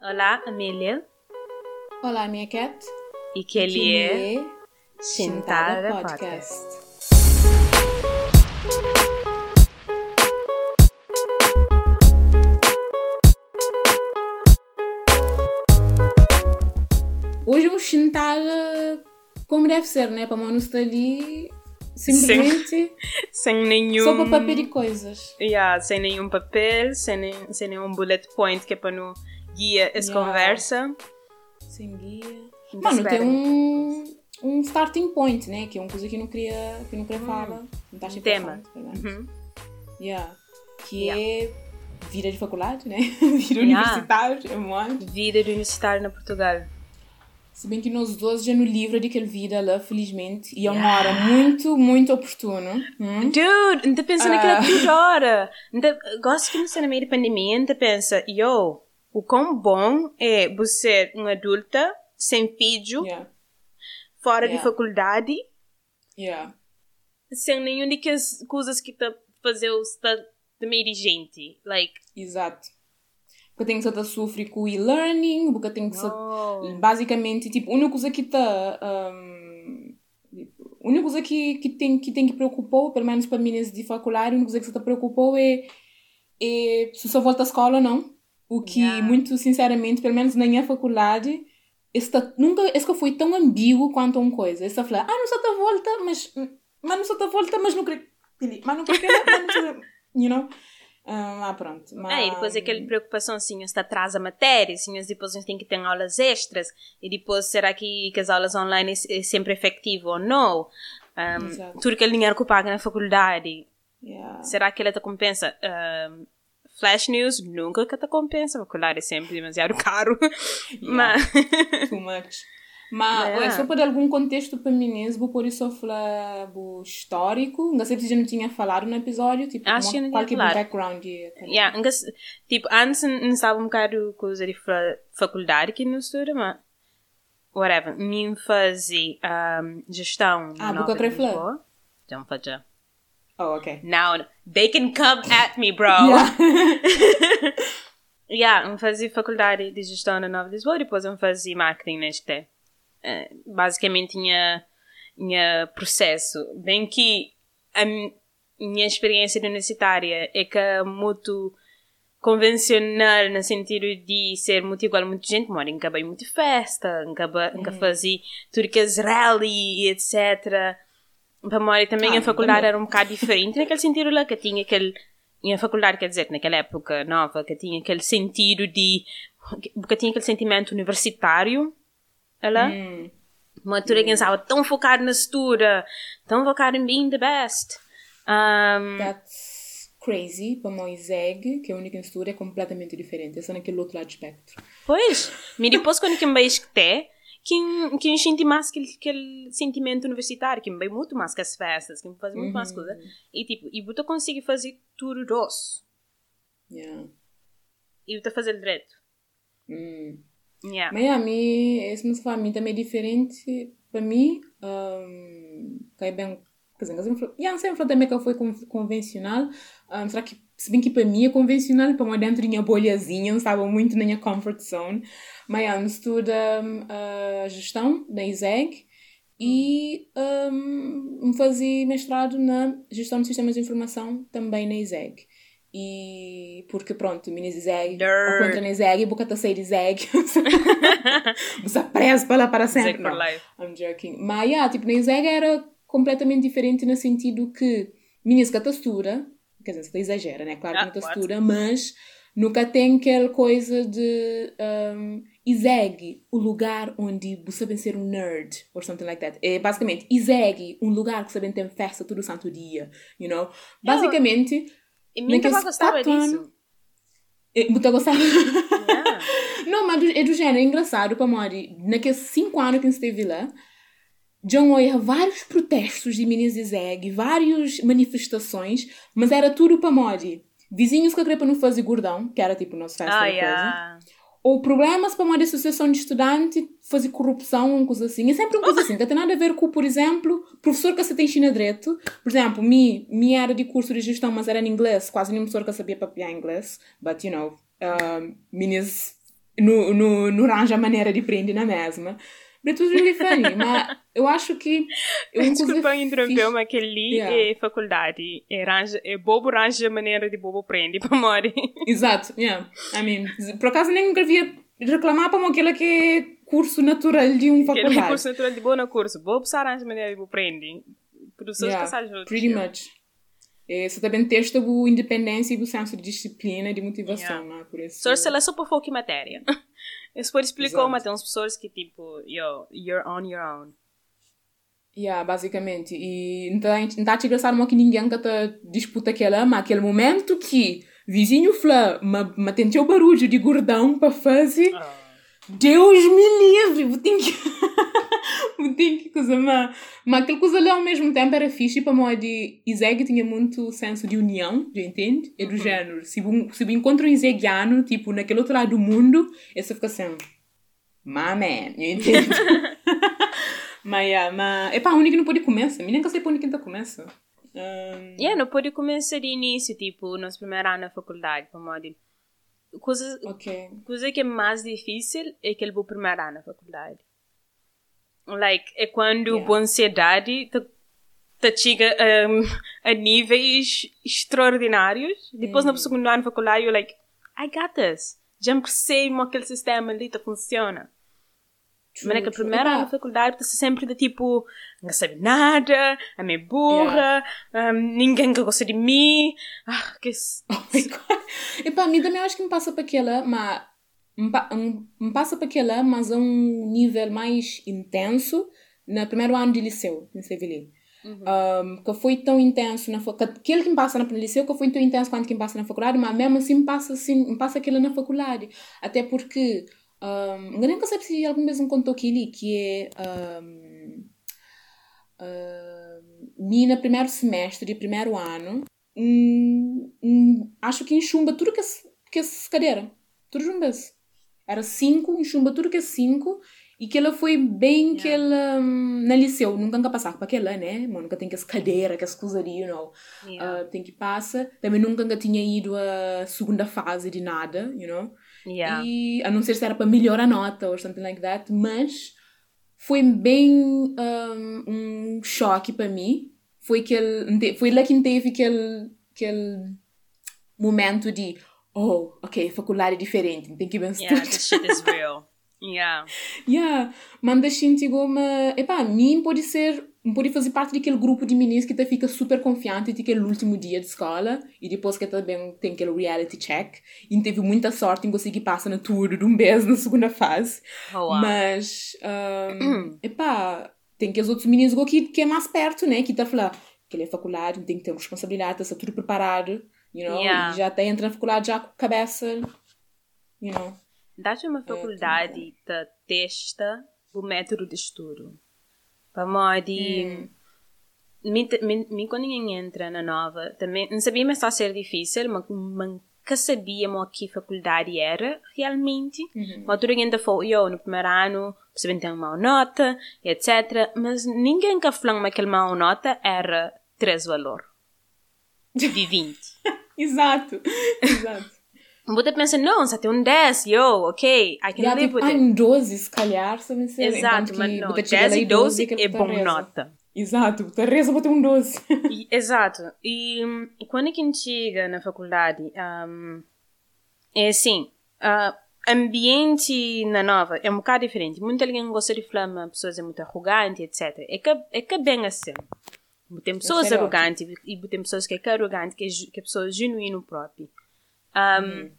Olá, Amélia. Olá, minha cat. E que ele é é Podcast. Hoje é um Shintada como deve ser, né? Para estar ali simplesmente Sem nenhum. só para papel e coisas. Yeah, sem nenhum papel, sem, nem- sem nenhum bullet point que é para não guia essa Yeah. conversa. Sem guia. Mano, tem um, um starting point, né? Que é uma coisa que eu não queria, que eu não queria falar. Não está Um tema. Uhum. Uhum. Yeah. Que Yeah. é vida de faculdade, né? vida Yeah. universitária, é muito. Vida de universitário na Portugal. Se bem que nós dois já no livro daquele vida lá, felizmente. E é uma hora muito, muito oportuna. Hum? Dude, ainda pensa Ah. naquela tudo hora. Ainda, gosto que no meio da pandemia ainda pensa, yo, o quão bom é você ser uma adulta, sem filho, Yeah. fora de Yeah. faculdade, Yeah. sem nenhuma daquelas coisas que tá fazer o está de meio de gente. Like, Exato. Porque tem que estar sofrer com o e-learning, porque tem que ser. oh. Basicamente, tipo, a única coisa que está. Um, a única coisa que, que, tem, que tem que preocupar, pelo menos para meninas de faculdade, a única coisa que te preocupou é, é se só volta à escola ou não. O que, Yeah. muito sinceramente, pelo menos na minha faculdade, esse tá- nunca, esse que foi tão ambíguo quanto uma coisa. Esse tá falar, ah, não só te volta, mas, mas não só te volta, mas não queria, mas não queria, mas não you know? Ah, pronto. Mas, Ah, e depois aquela preocupação assim, se atrasa a matéria, assim, depois a gente tem que ter aulas extras, e depois será que, que as aulas online é, é sempre efetivo ou não? Um, tudo aquele dinheiro que eu pago na faculdade, Yeah. será que ele te compensa? Um, flash news, nunca que te compensa, a faculdade é sempre demasiado caro. Mas, Too much. Mas, Yeah. é só para dar algum contexto para meninas, vou por isso falar histórico. Não sei se já não tinha falado no episódio, tipo, Acho uma- qual que é o background. e- yeah, nunca tipo, antes não estava um bocado coisa de fa- faculdade que não estuda, mas whatever, me fazia um, gestão Ah, na boca Nova de creflã. Lisboa. Oh, ok. Now, they can come at me, bro. Yeah. Yeah, eu fazia faculdade de gestão na Nova Lisboa, depois eu fazia marketing na ST. Eh, basicamente, tinha, tinha processo. Bem que a mi- minha experiência universitária é que é muito convencional no sentido de ser muito igual a muita gente, mora em muito festa, nunca nunca fazia tudo que é rally e etc. Para Mori também Ah, a faculdade também. era um bocado diferente naquele sentido lá que tinha aquele e a faculdade, quer dizer, naquela época nova, que tinha aquele sentido de. que tinha aquele sentimento universitário. Ela? Hum. Uma altura que estava tão focado na estuda, tão focado em being the best. Um, That's crazy para Moiseg, que é a única mistura, é completamente diferente. É só naquele outro lado do espectro. pois, mas depois quando eu me que que eu senti mais aquele, aquele sentimento universitário, que me veio muito mais que as festas, que me faz muito mais coisa. E tipo, e eu consigo fazer tudo doce. Yeah. E estou fazendo direito. Hum. Yeah. Mas a mim, esse me para mim também é diferente. Para mim, um, cai bem. Quer dizer, sempre, yeah, sempre também que foi con- convencional. Um, será que, se bem que para mim é convencional, para mim dentro da minha bolhazinha, não estava muito na minha comfort zone. Mas um, estuda um, a gestão da ISEG e um, fazia mestrado na gestão de sistemas de informação também na ISEG. E porque pronto, minis ISEG, ou contra na ISEG, boca tá sair ISEG. Você preso para lá para sempre. For life. I'm joking. Mas, yeah, tipo, na Izega era completamente diferente no sentido que meninas que textura, quer dizer, você exagera, né? Claro que Ah, não what? textura, mas nunca tem aquela coisa de um, o lugar onde você sabe ser um nerd, or something like that. É basicamente Izeg, um lugar que sabem ter festa todo santo dia, you know? Basicamente, E mim Naqueles tava gostava disso. é, muito gostava. Yeah. Não, mas é do género, é engraçado para Mori. Naqueles cinco anos que a gente esteve lá, John Oya, vários protestos de Zeg, várias manifestações, mas era tudo para Mori. Vizinhos que queriam para não fazer gordão, que era tipo o nosso festa Ah, da coisa. yeah. Ou problemas para uma associação de estudante, fazer corrupção, uma coisa assim. É sempre uma coisa assim. Não tem nada a ver com, por exemplo, professor que você tem China direito. Por exemplo, mi, minha era de curso de gestão, mas era em inglês. Quase nenhum professor que sabia papiar inglês. But, you know, um, meninas no, no, no arranja a maneira de aprender na mesma. But it was really funny, mas eu acho que... Eu, Desculpa interromper, mas que ali yeah. é faculdade. É, arranja, é bobo arranja maneira de bobo aprende para morrer. Exato, yeah. I mean, por acaso nem nunca via reclamar para aquela que é curso natural de um faculdade. Aquele curso natural de boa curso. Bobo se arranja maneira de bobo aprende. Professores yeah, sabem Pretty much. É, você também testa a independência e o senso de disciplina e de motivação, yeah. né? Por isso... Só se ela só por foco em matéria. Esse por explicou, mas tem umas pessoas que tipo, yo, you're on your own. Yeah, basicamente. E não está a te engraçar que ninguém que tá disputa aquela, mas aquele momento que vizinho fala, mas, mas tem o barulho de gordão para fazer. Oh. Deus me livre! Vou ter que. vou ter que coisa, mas, mas aquela coisa ali ao mesmo tempo era fixe para modo de. Iseg tinha muito senso de união, já entende? É do uhum. género. Se eu, se eu encontro um Isegiano, tipo, naquele outro lado do mundo, essa fica assim. My man, já entende? mas, yeah, mas. Epá, única que não pode começar. Me nem que sei para onde que começa. Um... Yeah, não pode começar de início, tipo, nosso primeiro ano na faculdade, para modo coisa, okay. coisa que é mais difícil é que ele vai primeiro ano na faculdade. Like, é quando yeah. a ansiedade te, te chega um, a níveis extraordinários. Depois, mm. no segundo ano na faculdade, you're like, I got this. Já como aquele sistema ali funciona. True, Mas é que a primeira yeah. faculdade está sempre de tipo, não sabe nada, a minha burra, yeah. um, ninguém que gosta de mim. Ah, que. Oh my god. Epá, a mim também acho que me passa para aquela, mas. Me passa para aquela, mas a um nível mais intenso no primeiro ano de liceu, em Sevilha. Uhum. Um, que foi tão intenso na faculdade, aquele que me passa no liceu que foi tão intenso quanto quem passa na faculdade, mas mesmo assim me passa, assim, me passa aquilo na faculdade. Até porque um, nem sei se alguma vez me contou aquilo que é um, uh, mim no primeiro semestre de primeiro ano um, um, acho que enxumba tudo que é, que é cadeira tudo juntas era cinco enxumba tudo que é cinco e que ela foi bem yeah. que ela um, na liceu. Nunca nunca passar para aquela né? Mas nunca tem que as cadeira que as coisas ali you know yeah. uh, tem que passar. Também nunca tinha ido a segunda fase de nada you know Yeah. E a não ser se era para melhorar a nota ou something like that, mas foi bem um, um choque para mim. Foi, aquele, foi lá que teve aquele, aquele momento de oh, ok, faculdade é diferente, tem que pensar. Yeah, this shit is real. Yeah. Yeah. Manda gente como, epá, mim pode ser pode fazer parte daquele grupo de meninos que fica super confiante de aquele último dia de escola e depois que também tem aquele reality check. E teve muita sorte em conseguir passar na tudo de um mês na segunda fase. Oh, wow. mas um, epá, tem aqueles outros meninos que, que é mais perto né? Que a falar que ele é faculdade tem que ter responsabilidade está tudo preparado you know? Yeah. e já está entra na faculdade já com a cabeça you know? Dá-te uma é, faculdade é, que testa o método de estudo Pamodi. Hum. quando ninguém entra na nova, também não sabia mas está a ser difícil, mas nunca sabíamos que faculdade era realmente. Uhum. Mas tudo ainda foi, eu no primeiro ano, você tem uma nota, etc. Mas ninguém que falou que aquela má nota era três valor de 20. exato, exato. Você pensa, não, só tem um 10, yo, ok, I can live with it. um 12, se calhar, se me Exato, mas não, 10 e 12 é bom nota. Exato, a reza para ter um 12. e, exato, e, quando a gente chega na faculdade, um, é assim, uh, ambiente na nova é um bocado diferente. Muita gente gosta de falar, pessoas é muito arrogante, etc. É que, é que é bem assim. Tem pessoas arrogantes e tem pessoas que é arrogante, que é, que é pessoas genuíno próprio. Um, hum.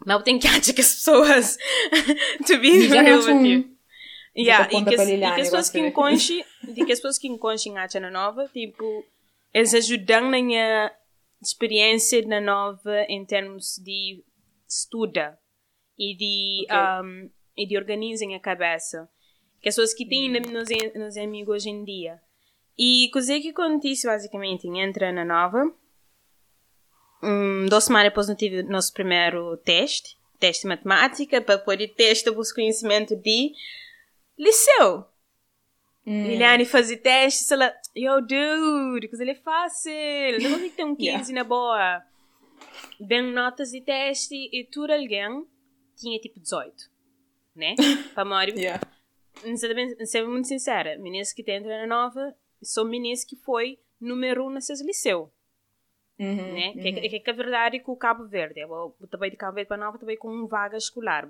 Achar que as pessoas. to be real with you. Yeah, e que, e que as pessoas que enconchem, e que as pessoas que enconchem a na nova, tipo, eles ajudam na minha experiência na nova em termos de estuda e de, okay. um, e de organizem a cabeça. Que as pessoas que têm mm. nos, nos amigos hoje em dia. E coisa que acontece basicamente entra na nova um, duas semanas depois não tive nosso primeiro teste, teste de matemática, para poder testar o conhecimento de liceu. Hum. Liliane fazia teste, ela, yo dude, coisa ele é fácil, não vou ter um 15 yeah. na boa. Bem notas de teste e tudo alguém tinha tipo 18, né? Para Mário. Yeah. Ser muito sincera, meninas que entra na nova, são meninas que foi número um nessas liceu. Uhum, né? uhum. Que, que, que a verdade é que o Cabo Verde, eu também de Cabo Verde para Nova, também com um vaga escolar.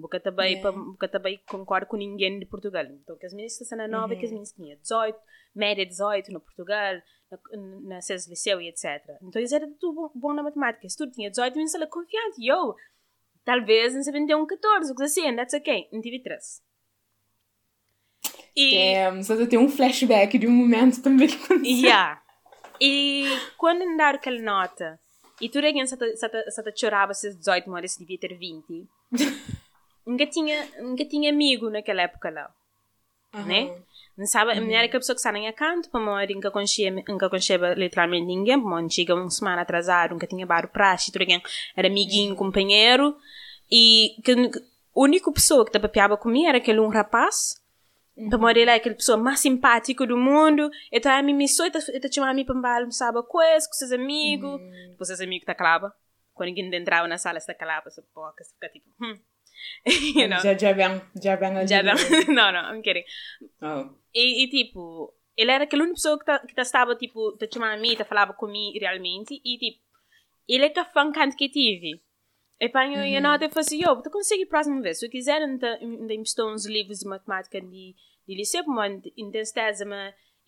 Porque também, Yeah. porque também concordo com ninguém de Portugal. Então, que as meninas que na Nova, Uhum. que as meninas tinham 18, média 18 no Portugal, na, na César Liceu e etc. Então, eles eram tudo bom, bom na matemática. Se tudo tinha 18, meninas ela confiante. Eu, talvez, não sabia ter um 14, coisa assim, that's okay. Não tive 13. E, só eu tenho um flashback de um momento também que aconteceu. Yeah. E quando me deram aquela nota, e tu alguém só te, chorava se 18 horas devia ter 20, nunca tinha, nunca tinha amigo naquela época lá, Aham. né? Não sabe, a mulher é aquela pessoa que está em canto, para morrer, nunca conhecia, nunca conhecia literalmente ninguém, para morrer, chega uma semana atrasado, nunca tinha bar praxe, tu alguém era amiguinho, companheiro, e que, a única pessoa que te papeava comigo era aquele um rapaz, para morrer lá, aquela pessoa mais simpática do mundo. Estava a me missou, eu chamava a mim para almoçar com coisa, com seus amigos. Depois seus amigos tá calava. Quando ninguém entrava na sala, está você poca, você fica tipo, hum. you know? Já, já vem, já vem. Já não, não, não, I'm kidding. Oh. E, e tipo, ele era aquela única pessoa que, tá, que tá estava, tipo, te chamava a mim, te falava comigo realmente. E tipo, ele é que fã que tive. E pá, eu ia nota e falei assim, eu, tu consegue próxima vez, se eu quiser, ainda, ainda emprestou uns livros de matemática de, de liceu, mas intensidade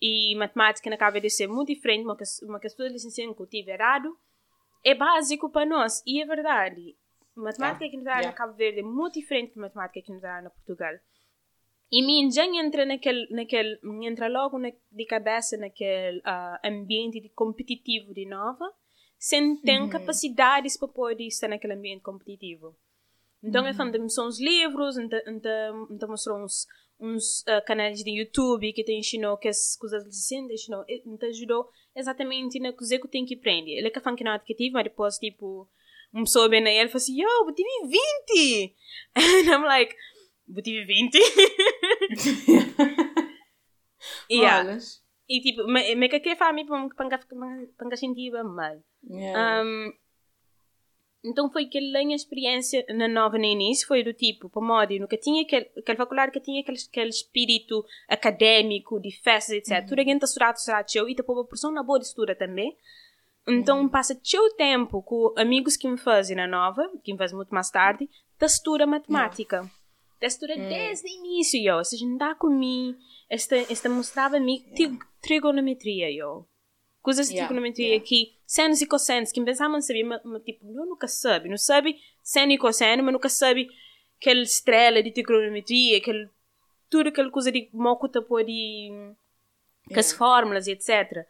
e matemática na cabeça de ser muito diferente, uma, uma questão de licenciatura que eu tive errado, é básico para nós, e é verdade. Matemática Yeah, que nos dá yeah. na Cabo Verde é muito diferente da matemática que nos dá na Portugal. E mim já entra naquele, naquele entra logo na, de cabeça naquele ah, ambiente de competitivo de nova, sem ter capacidades para poder estar naquele ambiente competitivo. Então, eu falei, mostrou uns livros, então, então, então mostrou uns, uns ah, canais de YouTube que te ensinou que as coisas assim, te ensinou, e- te ajudou exatamente na coisa que eu tenho que aprender. Ele é que fã que não que tive, mas depois, tipo, uma pessoa bem aí, ele falou assim, yo, eu tive 20! And I'm like, eu tive 20? yeah. Olhas. E tipo, me, me que que fa mi pang pang pang sentiva mal. Yeah. Um, então foi aquela minha experiência na nova no início, foi do tipo, para modo, nunca tinha aquele, aquele faculdade que tinha aquele, aquele espírito académico, de festas, etc. Tudo alguém está estudado, teu, e depois a pessoa na boa de estuda também. Então passa teu tempo com amigos que me fazem na nova, que me fazem muito mais tarde, da estuda matemática. Da estuda desde o início, eu. Ou seja, não dá comigo, esta, esta mostrava-me tri- trigonometria, eu. Coisas de Yeah, trigonometria yeah. que senos e cossenos, que pensavam saber, mas, mas, tipo, eu nunca sabe. Não sabe seno e cosseno, mas nunca sabe aquela estrela de trigonometria, aquele, tudo aquela coisa de mocuta por de com as Yeah. fórmulas e etc.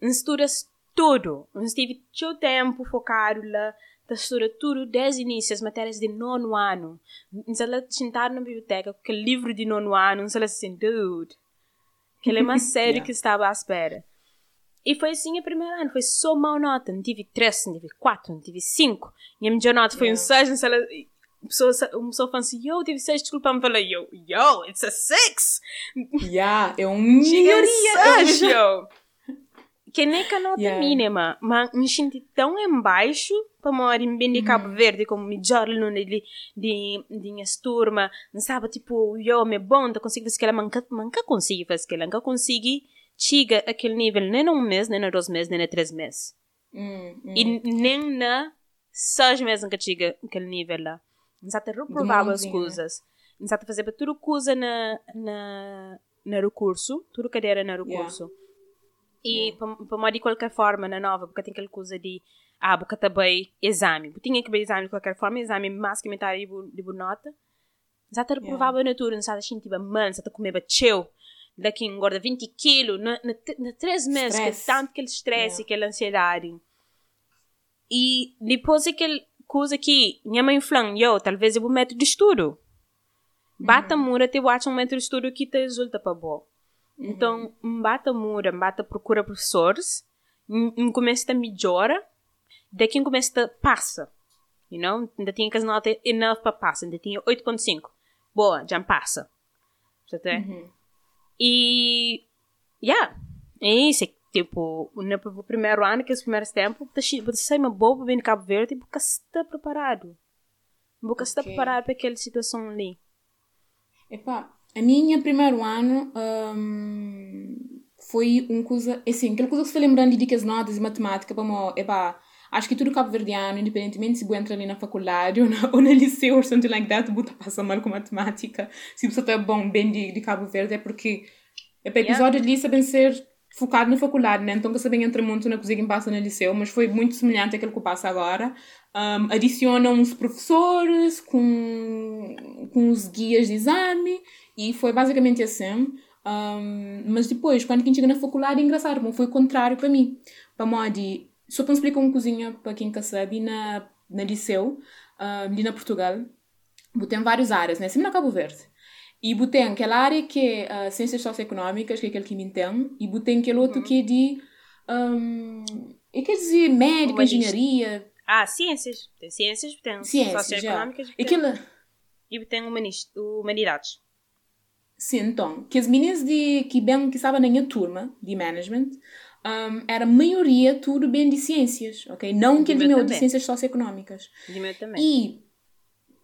Não estudas tudo. Não tive seu tempo focado lá. Estuda tudo desde o início, as matérias de nono ano. Não se ela sentar na biblioteca com aquele livro de nono ano, não se ela assim, dude. Aquele é mais sério Yeah. que estava à espera. E foi assim a primeira ano, foi só mal nota. Não tive três, não tive quatro, não tive cinco. E a minha nota foi um Yeah. seis, não se ela... Uma pessoa, uma pessoa fala assim, yo, tive seis, desculpa, me falei, yo, yo, it's a six! Yeah, é um melhoria. yo! Que nem com a nota Yeah. mínima, mas me senti tão em baixo para morar em bem de Cabo Verde, como melhor aluno de, de, de minha turma, não sabe, tipo, eu, me bom, eu consigo fazer aquela, manca, manca consigo fazer aquela, nunca consegui chegar àquele nível, nem num mês, nem a dois meses, nem a três meses. Hum, hum. E nem na seis meses nunca chega àquele nível lá. Não sabe, reprovava as coisas. Não sabe fazer para tudo coisa na, na, na recurso, tudo cadeira na recurso. E para modo de qualquer forma, na nova, porque tem aquela coisa de ah, porque também exame. Porque tinha que ver exame de qualquer forma, exame mais que metade de, de nota. Já te reprovava na tudo, não sabe, assim, tipo, mano, já te comer bateu. Daqui engorda 20 quilos, na, na, na três meses, que é Stress. tanto aquele estresse, Yeah. aquela ansiedade. E depois aquela coisa que minha mãe falou, eu, talvez eu vou método de estudo. Bata mura, te watch um método de estudo que te resulta para bom. Então, bata mura, bata procura professores, começa a melhora, daqui começa a passa. You know? Ainda tinha que as notas enough para passar, ainda tinha 8.5. Boa, já passa. Já tem? Uhum. E, yeah, é isso. é Tipo, no primeiro ano, que é os primeiros tempos, você sai uma boa para vir em Cabo Verde, porque você está preparado. Se está Ok. preparar para aquela situação ali. Epá, a minha primeiro ano hum, foi uma coisa, assim, aquela coisa que se foi lembrando de que as notas de matemática, como, epá, acho que tudo cabo-verdiano, independentemente se você entra ali na faculdade ou na, ou na liceu or something like that, você passa mal com matemática. Se você está bom, bem de, de Cabo Verde, é porque, epá, Yeah. episódios ali sabem ser focado na faculdade, né? Então que sabem entra muito na coisa que passa no liceu, mas foi muito semelhante àquilo que passa agora. Um, adicionam os professores com, com os guias de exame e foi basicamente assim. Um, mas depois, quando quem chega na faculdade, é engraçado, foi o contrário para mim. Para modo, só para explicar uma coisinha para quem quer saber, na, na liceu, ali na Portugal, tem várias áreas, né? Sempre na Cabo Verde. E tem aquela área que é uh, ciências socioeconómicas, que é aquele que me entende, e tem aquele outro que é de. Um, eu quero dizer médica, engenharia, Ah, ciências. Tem ciências, tem ciências, socioeconómicas tem- Aquilo, e tem humanidades. sim, então, que as meninas de, que bem que estavam na minha turma de management, um, era maioria tudo bem de ciências, ok? Não que meu de ciências socioeconómicas. De meu também. E,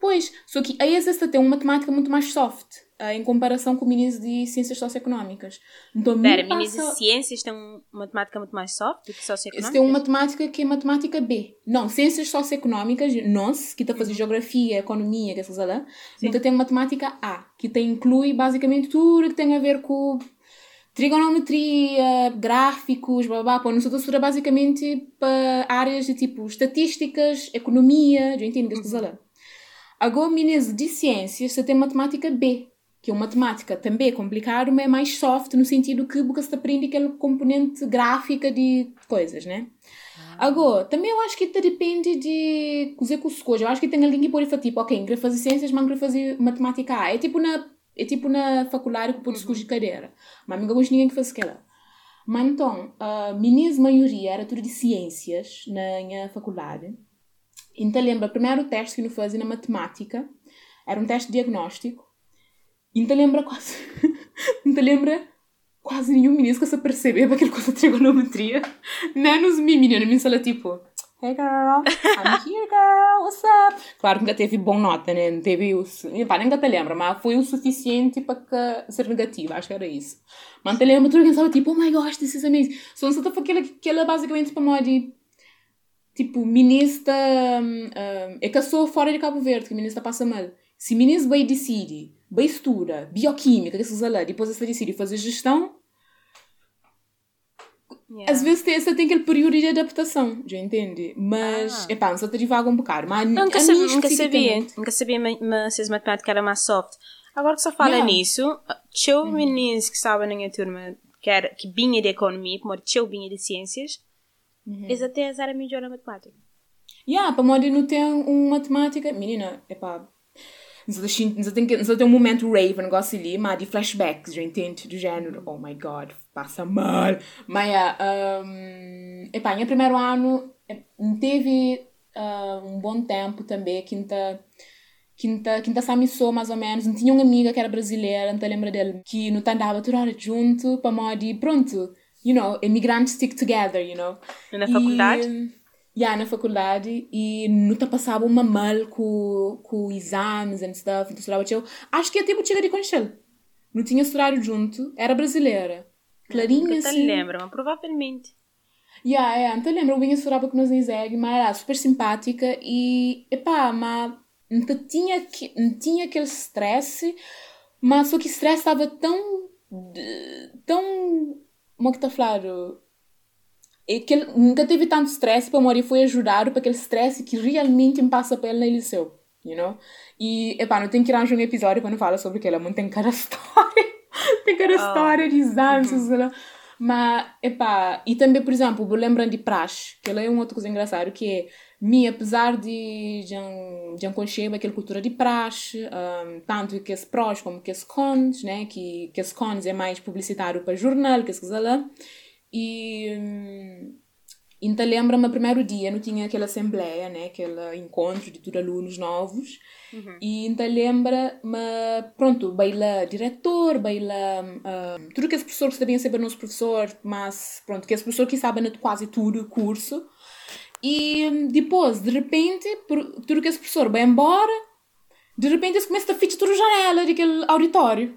pois, só que a ESA tem uma matemática muito mais soft, ah, em comparação com meninas de ciências socioeconómicas. Então, meninas passa- de ciências têm uma matemática muito mais soft do que socioeconómicas? têm uma matemática que é matemática B. Não, ciências socioeconómicas, nós, que está a fazer geografia, economia, que lá, então tem matemática A, que tem, inclui basicamente tudo que tem a ver com trigonometria, gráficos, blá blá, blá. Não se estuda basicamente para áreas de tipo estatísticas, economia, já entende que essas lá. Agora, meninas de ciências, você tem matemática B, que é uma matemática também complicada, mas é mais soft, no sentido que você aprende aquele componente gráfica de coisas, né? Agora, também eu acho que te depende de cozer com as coisas. Eu acho que tem alguém que pode fazer tipo, ok, quero fazer ciências, mas quero fazer matemática A. É tipo na, é tipo na faculdade que pode escolher cadeira. Mas nunca gosto ninguém que faz aquela. Mas então, a minha maioria era tudo de ciências na minha faculdade. Então, lembra, o primeiro teste que eu fazia na matemática era um teste diagnóstico. Então, lembra quase. então, lembra quase nenhum menino que se percebeu aquela coisa de trigonometria. Menos mim, menina. Minha sala tipo. Hey girl, I'm here girl, what's up? Claro que nunca teve bom nota, né? Não teve o. Pá, nem te lembra, mas foi o suficiente para que- ser negativa, acho que era isso. Mas te lembra, tudo que estava tipo, oh my gosh, this is amazing. Só não foi aquela, aquela basicamente para modo de tipo, ministra um, um, é que sou fora de Cabo Verde, que ministra passa mal. Se ministro vai decide, vai estuda, bioquímica, que se usa lá, depois você decide fazer gestão, Yeah. às vezes tem, tem aquele período de adaptação, já entende? Mas, Ah. epá, não só te divaga um bocado. Mas Nunca, a sabia, nunca sabia. Nunca sabia ma- mas se matemática era mais soft. Agora que só fala Yeah. nisso, tinha meninos que estavam na minha turma que, era, que vinha de economia, como tinha vinha de ciências, eles até eram melhor na matemática. Yeah, para modo não ter uma matemática. Menina, epá. Não tem, tem um momento rave, um negócio ali, mas de flashbacks, já entende? Do género, oh my god, passa mal. Mas, yeah, um, epá, em primeiro ano, eh, teve ah, um bom tempo também, quinta. Quinta, quinta samissou, mais ou menos. Não tinha uma amiga que era brasileira, não te lembra dele, que não andava toda hora junto, para modo pronto, you know, imigrantes stick together, you know. Na faculdade? Yeah, na faculdade. E nunca passava uma mal com, com exames and stuff. Então, estudava eu. Acho que até chega de conchel. Não tinha estudado junto. Era brasileira. Clarinha, te assim. lembra, mas provavelmente. Yeah, yeah. Então lembro, eu vinha estudar porque nós em Zeg, mas era super simpática e, epá, mas nunca tinha, que- não tinha aquele stress, mas só que o stress estava tão, tão, como é que está a É que ele nunca teve tanto stress para morrer foi ajudado para aquele stress que realmente me passa para ele liceu, you know? E, epá, não tem que arranjar um episódio quando fala sobre aquilo, mas tem cada história, tem cada história de exames, lá. Mas, epá, e também, por exemplo, eu lembro de praxe, que ela é uma outra coisa engraçada, que é, me, apesar de já conhecer aquela cultura de praxe, um, tanto que as prós como que as cons, né, que, que as cons é mais publicitário para jornal, que as coisas lá, e... hum, então lembra-me, primeiro dia, não tinha aquela assembleia, né, aquele encontro de todos alunos novos, e então lembra-me, pronto, baila diretor, baila hum, tudo que esse professor que sabia saber nosso professor, mas pronto, que esse professor que sabe de quase tudo o curso, e hum, depois, de repente, por- tudo que esse professor vai embora, De repente eles começam a ficar toda a janela daquele auditório.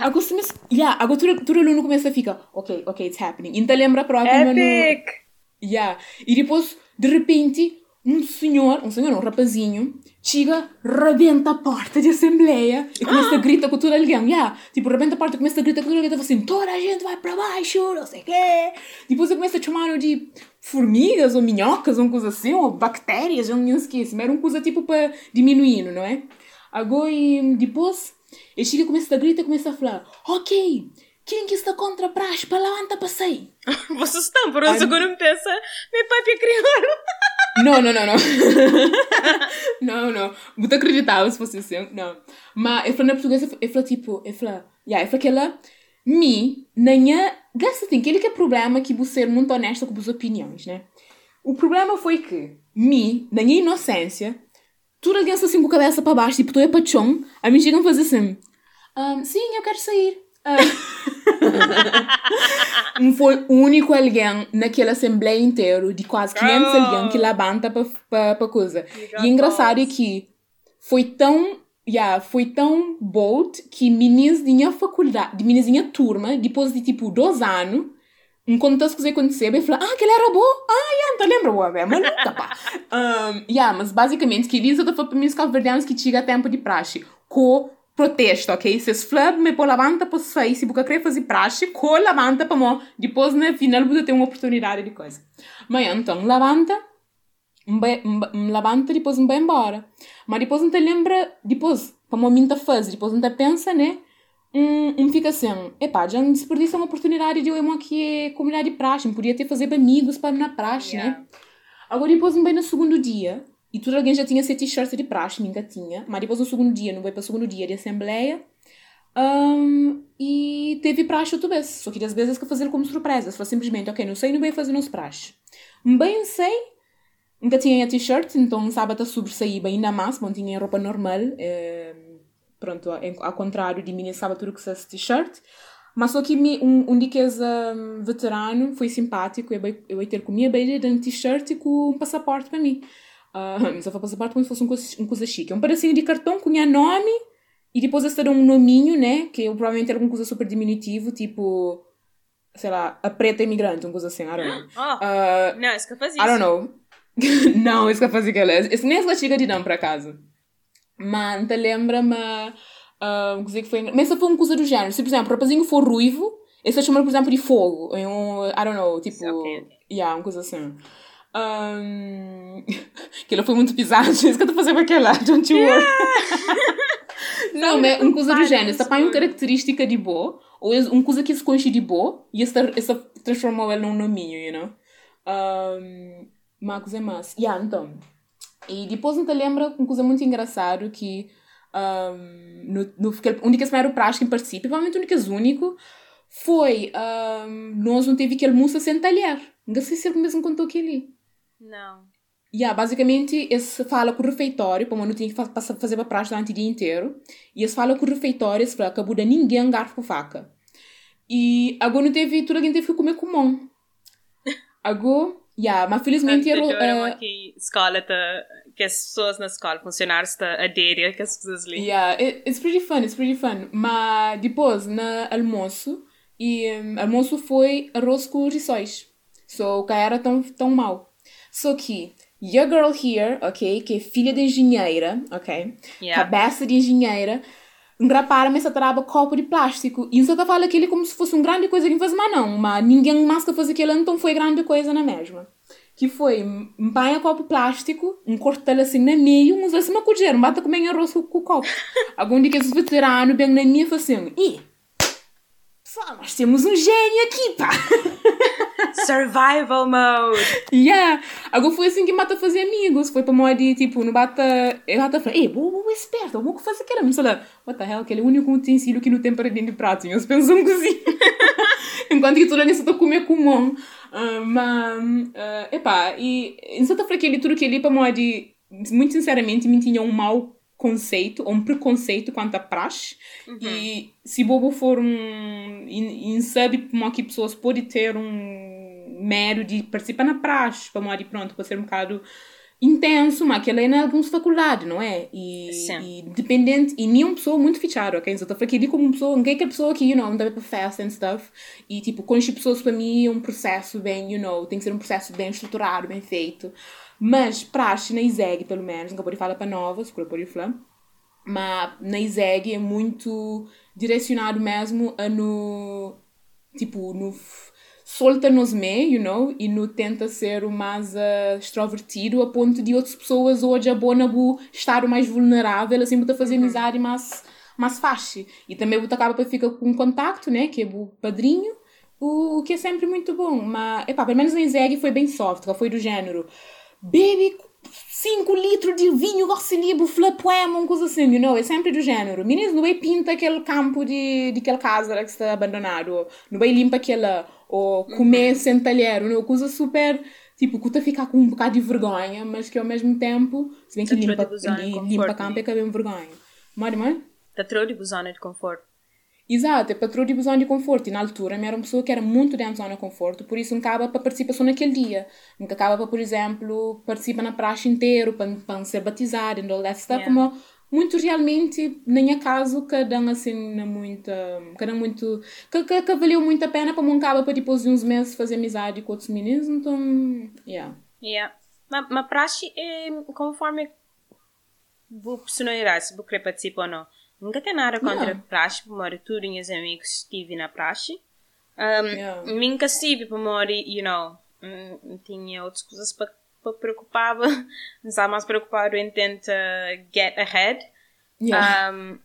Agora, se yeah, todo, todo aluno começa a ficar, ok, ok, it's happening. Então lembra a própria Epic! No... Yeah. E depois, de repente, um senhor, um senhor, um rapazinho, chega, rebenta a porta de assembleia e começa a gritar com toda alguém. Yeah. Tipo, rebenta a porta e começa a gritar com toda alguém. assim, toda a gente vai para baixo, não sei o quê. Depois ele começa a chamar de formigas ou minhocas, ou uma coisa assim, ou bactérias, eu não esqueço. Mas era uma coisa tipo para diminuir, não é? Agora, depois, ele chega, começa a gritar e começa a falar, ok, quem que está contra a praxe? Para levanta para sair. Vocês estão, por um segundo me pensa, meu pai é crioulo. Não, não, não, não. não, não. Muito acreditava se fosse assim. Não. Mas eu falei na portuguesa, eu falei tipo, eu falei, yeah, eu falei que ela, me, nanha, gasta assim, aquele que é problema que você ser muito honesta com as opiniões, né? O problema foi que, me, na minha inocência, tudo alguém assim com a cabeça para baixo, tipo, tu é pachão, a mim chegam a fazer assim, um, sim, eu quero sair. um, foi o único alguém naquela assembleia inteira de quase 500 oh. alguém que levanta para coisa. E engraçado é que foi tão yeah, foi tão bold que meninas da faculdade, de meninas da turma, depois de tipo dois anos, um contexto que aconteceu, e falou, ah, aquele era bom, ah, então lembra, ué, mas nunca, pá. um, yeah, mas basicamente, que Elisa foi para mim os calverdianos que tinha tempo de praxe, com protesto, ok? Se flab me pôr lavanta para sair, se você quer fazer praxe, com lavanta para mim, depois no final você tem uma oportunidade de coisa. Mas então, lavanta, me lavanta depois me vai embora. Mas depois não te lembra, depois, para uma minta fase, depois não te pensa, né? Um, fica assim, epá, já desperdiça uma oportunidade de eu ir aqui comunidade de praxe, podia ter fazer amigos para na praxe, né? yeah. né? Agora depois me vai no segundo dia, e tudo alguém já tinha esse t-shirt de praxe, nunca tinha. Mas depois no segundo dia, não veio para o segundo dia de assembleia. Um, e teve praxe outra vez. Só que às vezes que fazer como surpresa. Foi simplesmente, ok, não sei, não veio fazer nos praxe. Bem sei, nunca tinha t-shirt, então sábado a sobressair bem ainda mais, não tinha roupa normal. É, pronto, ao contrário de mim, sábado tudo que se t-shirt. Mas só que um, um diquês um, veterano foi simpático, eu ia ter comigo bem de um t-shirt e com um passaporte para mim. Uh, só foi passaporte como se fosse um coisa, um coisa chique. É um pedacinho de cartão com o nome e depois eles um nominho, né? Que eu, provavelmente era alguma coisa super diminutivo, tipo, sei lá, a preta imigrante, uma coisa assim, I don't know. Oh, uh, não, isso que eu fazia. I don't know. não, isso que eu fazia que. Isso nem é chica de não, por acaso. Mas te lembra-me. Uh, coisa que foi. Mas essa foi uma coisa do género. Se, por exemplo, o rapazinho for ruivo, esse é chamado, por exemplo, de fogo. Em um. I don't know, tipo. Okay. Yeah, uma coisa assim. Um... que ela foi muito pisada, isso que eu estou fazendo aquela, don't you worry. não, mas uma coisa do gênero, essa pai uma característica de boa, ou uma coisa que se conhece de boa, e essa, essa transformou ela num nominho, you know? Um, uma coisa mais. Yeah, então. E depois não te lembra uma coisa muito engraçada que um, no, no, a única semana prática em participa, provavelmente o único único, foi um, nós não teve aquele moço sem talher. Não sei se ele mesmo contou aquele. Não. Yeah, basicamente, eles falam com o refeitório, como não tinha que fazer para praxe durante o dia inteiro. E eles falam com o refeitório, eles falam que acabou de ninguém garfo com faca. E agora não teve, tudo alguém teve que comer com mão. Agora, yeah, mas felizmente era... Uh, aqui, escola tá, que as pessoas na escola, funcionários, estão a aderir que as pessoas ali. Yeah, it, it's pretty fun, it's pretty fun. Mas depois, no almoço, e um, almoço foi arroz com rissóis. So, o que era tão, tão mal. Só que Your Girl Here, ok? Que é filha de engenheira, ok? Yeah. Cabeça de engenheira. Engrapara-me essa traba copo de plástico. E você tá falando aquilo como se fosse uma grande coisa que faz, mas não. Mas ninguém mais que faz aquilo, então foi grande coisa na mesma. Que foi, empanha copo plástico, um cortelo assim na meio, usa assim uma colher, bata com bem arroz com o copo. Algum dia que esse veterano bem na minha, assim, ih, pessoal, nós temos um gênio aqui, pá. Survival mode. Yeah. Agora foi assim que Mata fazia amigos. Foi para modo de, tipo, no Bata... Eu Mata falei, ei, boa, esperto, vou fazer aquela. Mas olha, what the hell, aquele único utensílio que não tem para dentro de prato. E eles pensam assim. Enquanto que toda nessa tá comer com mão. Uh, mas, uh, epá, e... Em certa forma, aquele tudo que ele para modo. Muito sinceramente, me tinha um mau conceito ou um preconceito quanto a praxe uhum. e se bobo for um e, sabe como que pessoas podem ter um mero de participar na praxe, para modo pronto, para ser um bocado intenso, mas aquele é em algumas faculdades, não é? E, e dependente, e nem uma pessoa muito fichada, ok? Então, eu aqui como uma pessoa, ninguém que é pessoa que, you know, anda para festa and stuff, e tipo, conhecer pessoas para mim é um processo bem, you know, tem que ser um processo bem estruturado, bem feito. Mas, praxe na ISEG, pelo menos, nunca pode falar para novas, por por falar, mas na ISEG é muito direcionado mesmo a no, tipo, no solta-nos me, you know, e no tenta ser o mais uh, extrovertido a ponto de outras pessoas hoje a bonabu estar o mais vulnerável, assim, para fazer uhum. amizade mais, mais fácil. E também você acaba para ficar com contacto, né, que é o padrinho, o, o que é sempre muito bom. Mas, epá, pelo menos na Zeg foi bem soft, foi do género, baby, 5 litros de vinho Gosselibo, flapoema, uma coisa assim, you know? É sempre do género. Meninas, não vai pinta aquele campo de, de aquela casa que está abandonado, não vai limpa aquela, ou comer uhum. sem talher, não coisa super, tipo, que ficar com um bocado de vergonha, mas que ao mesmo tempo, se bem que limpa, limpa campo é que é bem vergonha. Mãe, mãe? Tá trouxe de zona de conforto. Exato, é para de zona de conforto. E na altura, eu era uma pessoa que era muito dentro da zona de conforto, por isso não acaba para participar só naquele dia. Nunca acaba para, por exemplo, participar na praxe inteiro, para, para ser batizado, e all that stuff. Yeah. Como muito realmente, nem acaso, cada um assim, na muita. Cada muito. Que, que, que valeu muito a pena para não acaba para depois de uns meses fazer amizade com outros meninos, então. Yeah. Yeah. Mas, mas praxe é conforme. Vou personalidade, se vou querer participar ou não Nunca tem nada contra yeah. praxe, por mora tudo meus amigos estive na praxe. Um, yeah. Nunca estive por mora, you know, um, tinha outras coisas para pa preocupar, não estava mais preocupado em tentar get ahead. Yeah. Um,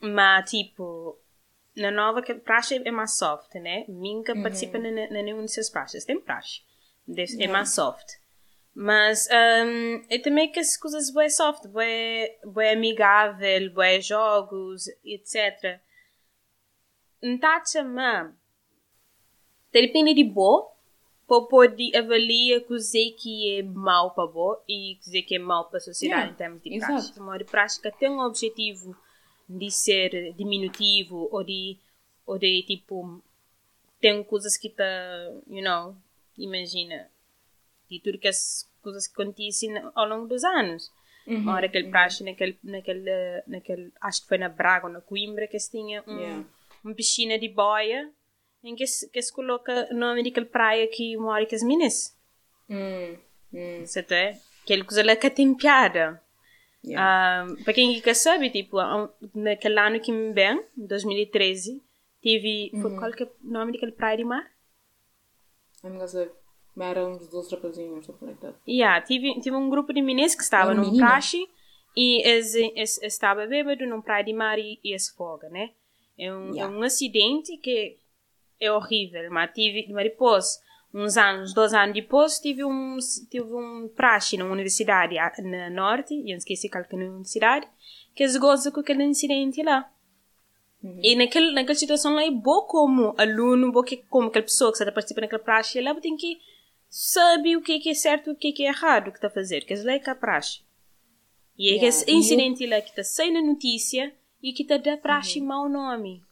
mas, tipo, na nova que praxe é mais soft, né? Nunca uhum. participa na, na nenhuma dessas praxes. Tem praxe. É mais soft. Mas um, eu também que as coisas bem soft, bem, bem amigável, bem jogos, etc. Ntacha ma depende de boa para poder avaliar coisa que é mau para boa e coisa que é mau para a sociedade yeah, em termos de prática. Uma prática tem um objetivo de ser diminutivo ou de, ou de tipo, tem coisas que tá, you know, imagina, e tudo que as coisas que acontecem ao longo dos anos. Uhum, Uma hora aquele uhum. praxe naquele, naquele, naquele, acho que foi na Braga ou na Coimbra, que se tinha um, yeah. uma piscina de boia em que se, que se coloca o nome daquela praia que mora com as minas. Hum, hum. Certo é? Aquele coisa lá que tem piada. Yeah. Um, para quem que sabe, tipo, naquele ano que me bem, 2013, tive. Uhum. Qual que é o nome daquele praia de mar? I'm gonna say eram uns dois rapazinhos, something like that. Yeah, tive, tive um grupo de meninos que estava é num praxe e eles, eles, estava bêbado num praia de mar e, e se foga, né? É um, yeah. é um acidente que é horrível, mas tive, mas depois, uns anos, dois anos depois, tive um, tive um praxe na universidade na norte, e eu esqueci qual que é a universidade, que eles com aquele incidente lá. Uhum. E naquele, naquela situação lá, é bom como aluno, bom como aquela pessoa que está participando daquela praxe, ela tem que sabe o que é, que é certo e o que é, que é errado que está a fazer, que é a praxe. E é yeah. esse incidente lá que está sem na notícia e que está da praxe uhum. mau nome.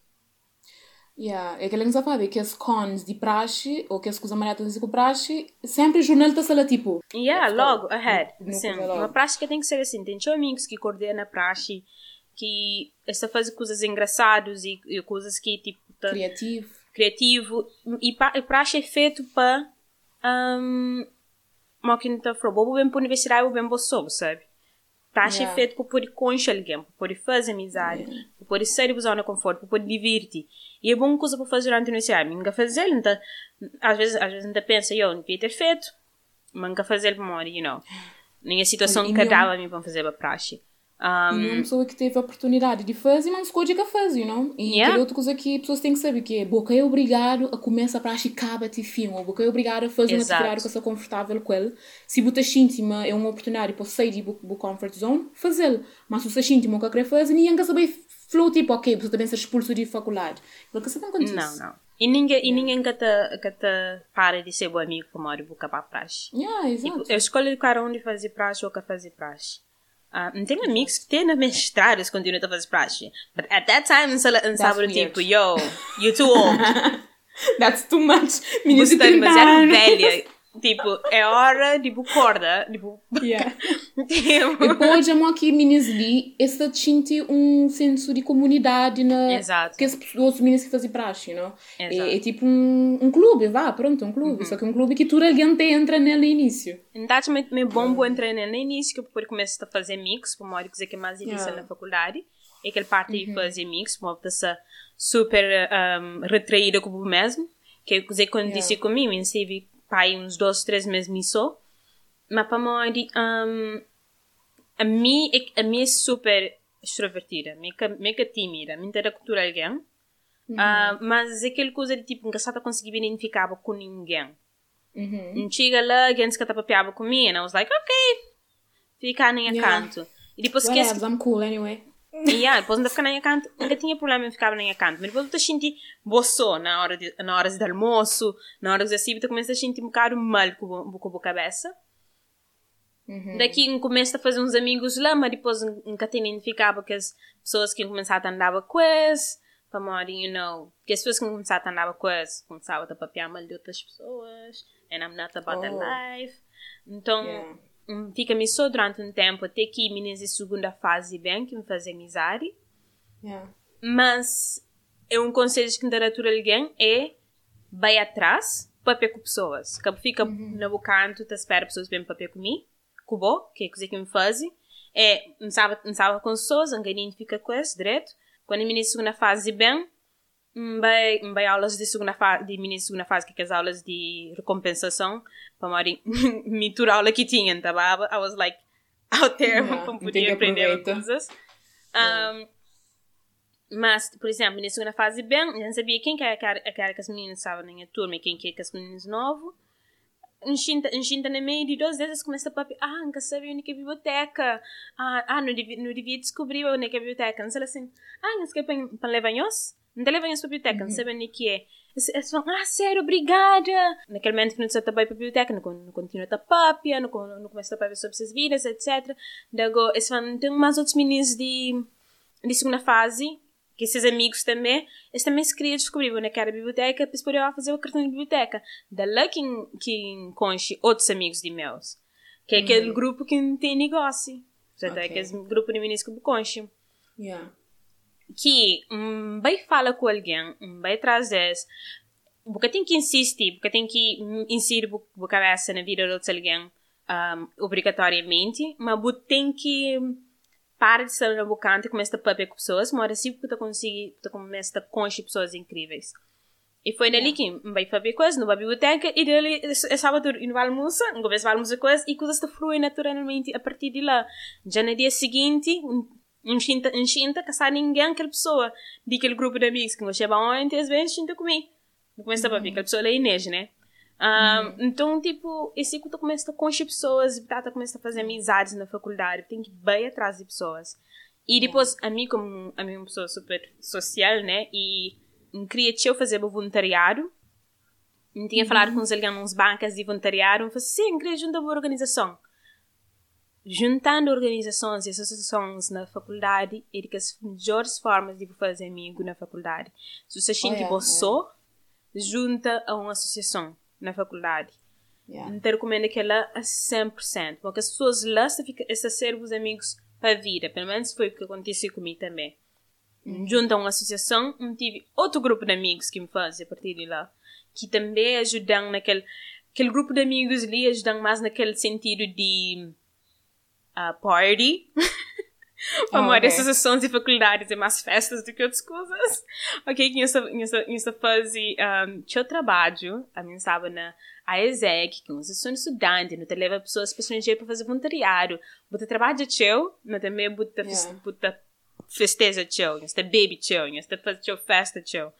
Yeah. É que ele não sabe que as cons de praxe, ou que as coisas amareladas de praxe, sempre o jornal está lá tipo. Yeah, logo, ahead. Sim, uma praxe que tem que ser assim. Tem amigos que coordenam a praxe, que está fazendo coisas engraçadas e, e, coisas que tipo. Tá criativo. Criativo. E, e praxe é feito para um, uma que não falou, vou bem para a universidade, vou bem para o sabe? Tá yeah. feito para poder conhecer alguém, para poder fazer amizade, yeah. para poder sair da zona de conforto, para poder divertir. E é bom coisa para fazer durante a universidade. Nunca fazer, então, às vezes, às vezes ainda pensa, eu não devia ter feito, mas nunca fazer para morrer, you know. Nem a situação que dava a mim para fazer para praxe. Um, e uma pessoa que teve a oportunidade de fazer, não escolhe que faz, you know? E yeah. outra coisa que as pessoas têm que saber que é boca é obrigado a começar a praticar te filme, ou boca é obrigado a fazer uma atividade que está confortável com ele. Se você íntima é uma oportunidade para sair do comfort zone, fazê-lo. Mas se você que quer fazer, ninguém quer saber flow tipo, ok, você também ser expulso de faculdade. Porque você não acontece. Não, não. E ninguém, yeah. e ninguém que te, que te para de ser bom amigo para uma hora boca para a praxe. Yeah, exato. Tipo, eu escolho o cara onde fazer praxe ou que fazer praxe. Uh, tenho amigos que têm mestrados continuam a fazer praxe. But at that time, sabem tipo, yo, you too old. That's too much. Menina de mas era velha. Tipo, é hora, tipo, corda. Tipo, Yeah. tipo. Depois, já aqui meninas ali, esse sente um senso de comunidade na... Exato. Que as outros meninos que fazem praxe, não? Exato. Uhum. É, é tipo um, um clube, vá, pronto, um clube. Só que um clube que toda a gente entra nele no início. Então, me, me bom vou entrar no início, que eu depois começo a fazer mix, por modo que é mais difícil Yeah. na faculdade. E aquele parte de fazer mix, por modo que está super um, retraída com o mesmo. Que eu dizer quando Yeah. disse comigo, eu estive pai uns dois, três meses me só. Mas para modo, um, a mim, é- a mim é super extrovertida, mega, mega tímida, me com alguém. Ah, mas é aquela coisa de tipo, nunca está a conseguir identificar com ninguém. Uhum. Não chega lá, alguém que está papiava comigo, and I was like, ok, fica nem a Yeah. canto. E depois esquece Whatever, I'm cool anyway. E yeah, depois ainda ficar nem a canto, ainda tinha problema em ficar nem a canto, mas depois eu senti boçô na hora de, na hora de almoço, na hora de assim, eu começo a sentir um bocado mal com, com a cabeça. Uhum. Daqui eu começo a fazer uns amigos lá, mas depois nunca tenho identificado que as pessoas que começaram a andar com eles, para morrer, you know, que as pessoas que começaram a andar com eles, começavam a papiar mal de outras pessoas, and I'm not about Oh. life. Então, Yeah. Fica-me só durante um tempo, até que em segunda fase bem, que me fazem amizade, Yeah. mas é um conselho que dá a alguém é vai atrás, papel com pessoas. Que fica no meu canto, te espera pessoas bem papel comigo, com o que é coisa que me faz. É, não sabe, não sabe com pessoas, ninguém identifica com isso, direto. Quando a menina segunda fase bem, hum, vai aulas de segunda fase, de menina segunda fase, que é as aulas de recompensação, para morrer, me tura aula que tinha, tá? I was like, out there, Yeah, para tem poder que aprender coisas. Um, mas, por exemplo, na segunda fase bem, eu não sabia quem que era aquela aquela que as meninas estavam na minha turma e quem que é que as meninas novo. Enxinta, na meio de duas vezes começa a papi, ah, nunca sabia onde que é a biblioteca. Ah, ah não, devia, não devia descobrir onde que é a biblioteca. Não sei assim, ah, não sei para levar nós? Não te para a biblioteca, não sabia onde que é. Eles falam, ah, sério, obrigada. Naquele momento que não está para a biblioteca, não, con- não continua a papia, não, não começa a papia sobre suas vidas, etc. Daí, eles falam, tem mais outros meninos de, de segunda fase, que esses amigos também, eles também se queriam descobrir onde é que era a biblioteca, para poder fazer o cartão de biblioteca. Da lá que, que conche outros amigos de meus, que é aquele grupo que não tem negócio. Portanto, é Ok. aquele grupo de meninos que conche Yeah. Que um, vai falar com alguém, um, vai trazer, porque tem que insistir, porque tem que inserir a cabeça na vida de alguém um, obrigatoriamente, mas você tem que parar de estar na bocante e começar a papel com pessoas, mas assim você consegue, você começa a conhecer pessoas incríveis. E foi dali que vai fazer coisas, à biblioteca, e dali é sábado e não vai almoçar, não começa a almoçar coisas, e coisas te fluem naturalmente a partir de lá. Já no dia seguinte, um enxinta, que sabe ninguém, aquela pessoa, de aquele grupo de amigos que você vai ontem, às vezes, enxinta comigo. Eu começo a ver, aquela pessoa é Inês, né? Ah, Então, tipo, esse que tu começa a conhecer pessoas, e tá, começa a fazer amizades na faculdade, tem que ir bem atrás de pessoas. E depois, a mim, como a mim, uma pessoa super social, né? E um queria eu fazer voluntariado. Eu tinha falado com uns alguém uns bancas de voluntariado. Eu falei, sim, queria juntar uma organização. Juntando organizações e associações na faculdade é que as melhores formas de fazer amigo na faculdade. Se você sente é, você, junta a uma associação na faculdade. Yeah. Então, recomendo que ela a 100%. Porque as pessoas lá a ser os amigos para a vida. Pelo menos foi o que aconteceu comigo também. Junto a uma associação, eu tive outro grupo de amigos que me fazem a partir de lá. Que também ajudam naquele... Aquele grupo de amigos ali ajudam mais naquele sentido de... ah, party. Amor, ok. associações e faculdades é mais festas do que outras coisas. Ok, que eu fazia um, seu trabalho, a minha estava na AESEC, que é uma de estudante, não te leva pessoas para estrangeiro para fazer voluntariado. Bota trabalho teu, mas também bota, Yeah. bota festeja teu, está baby teu, está fazer teu festa teu.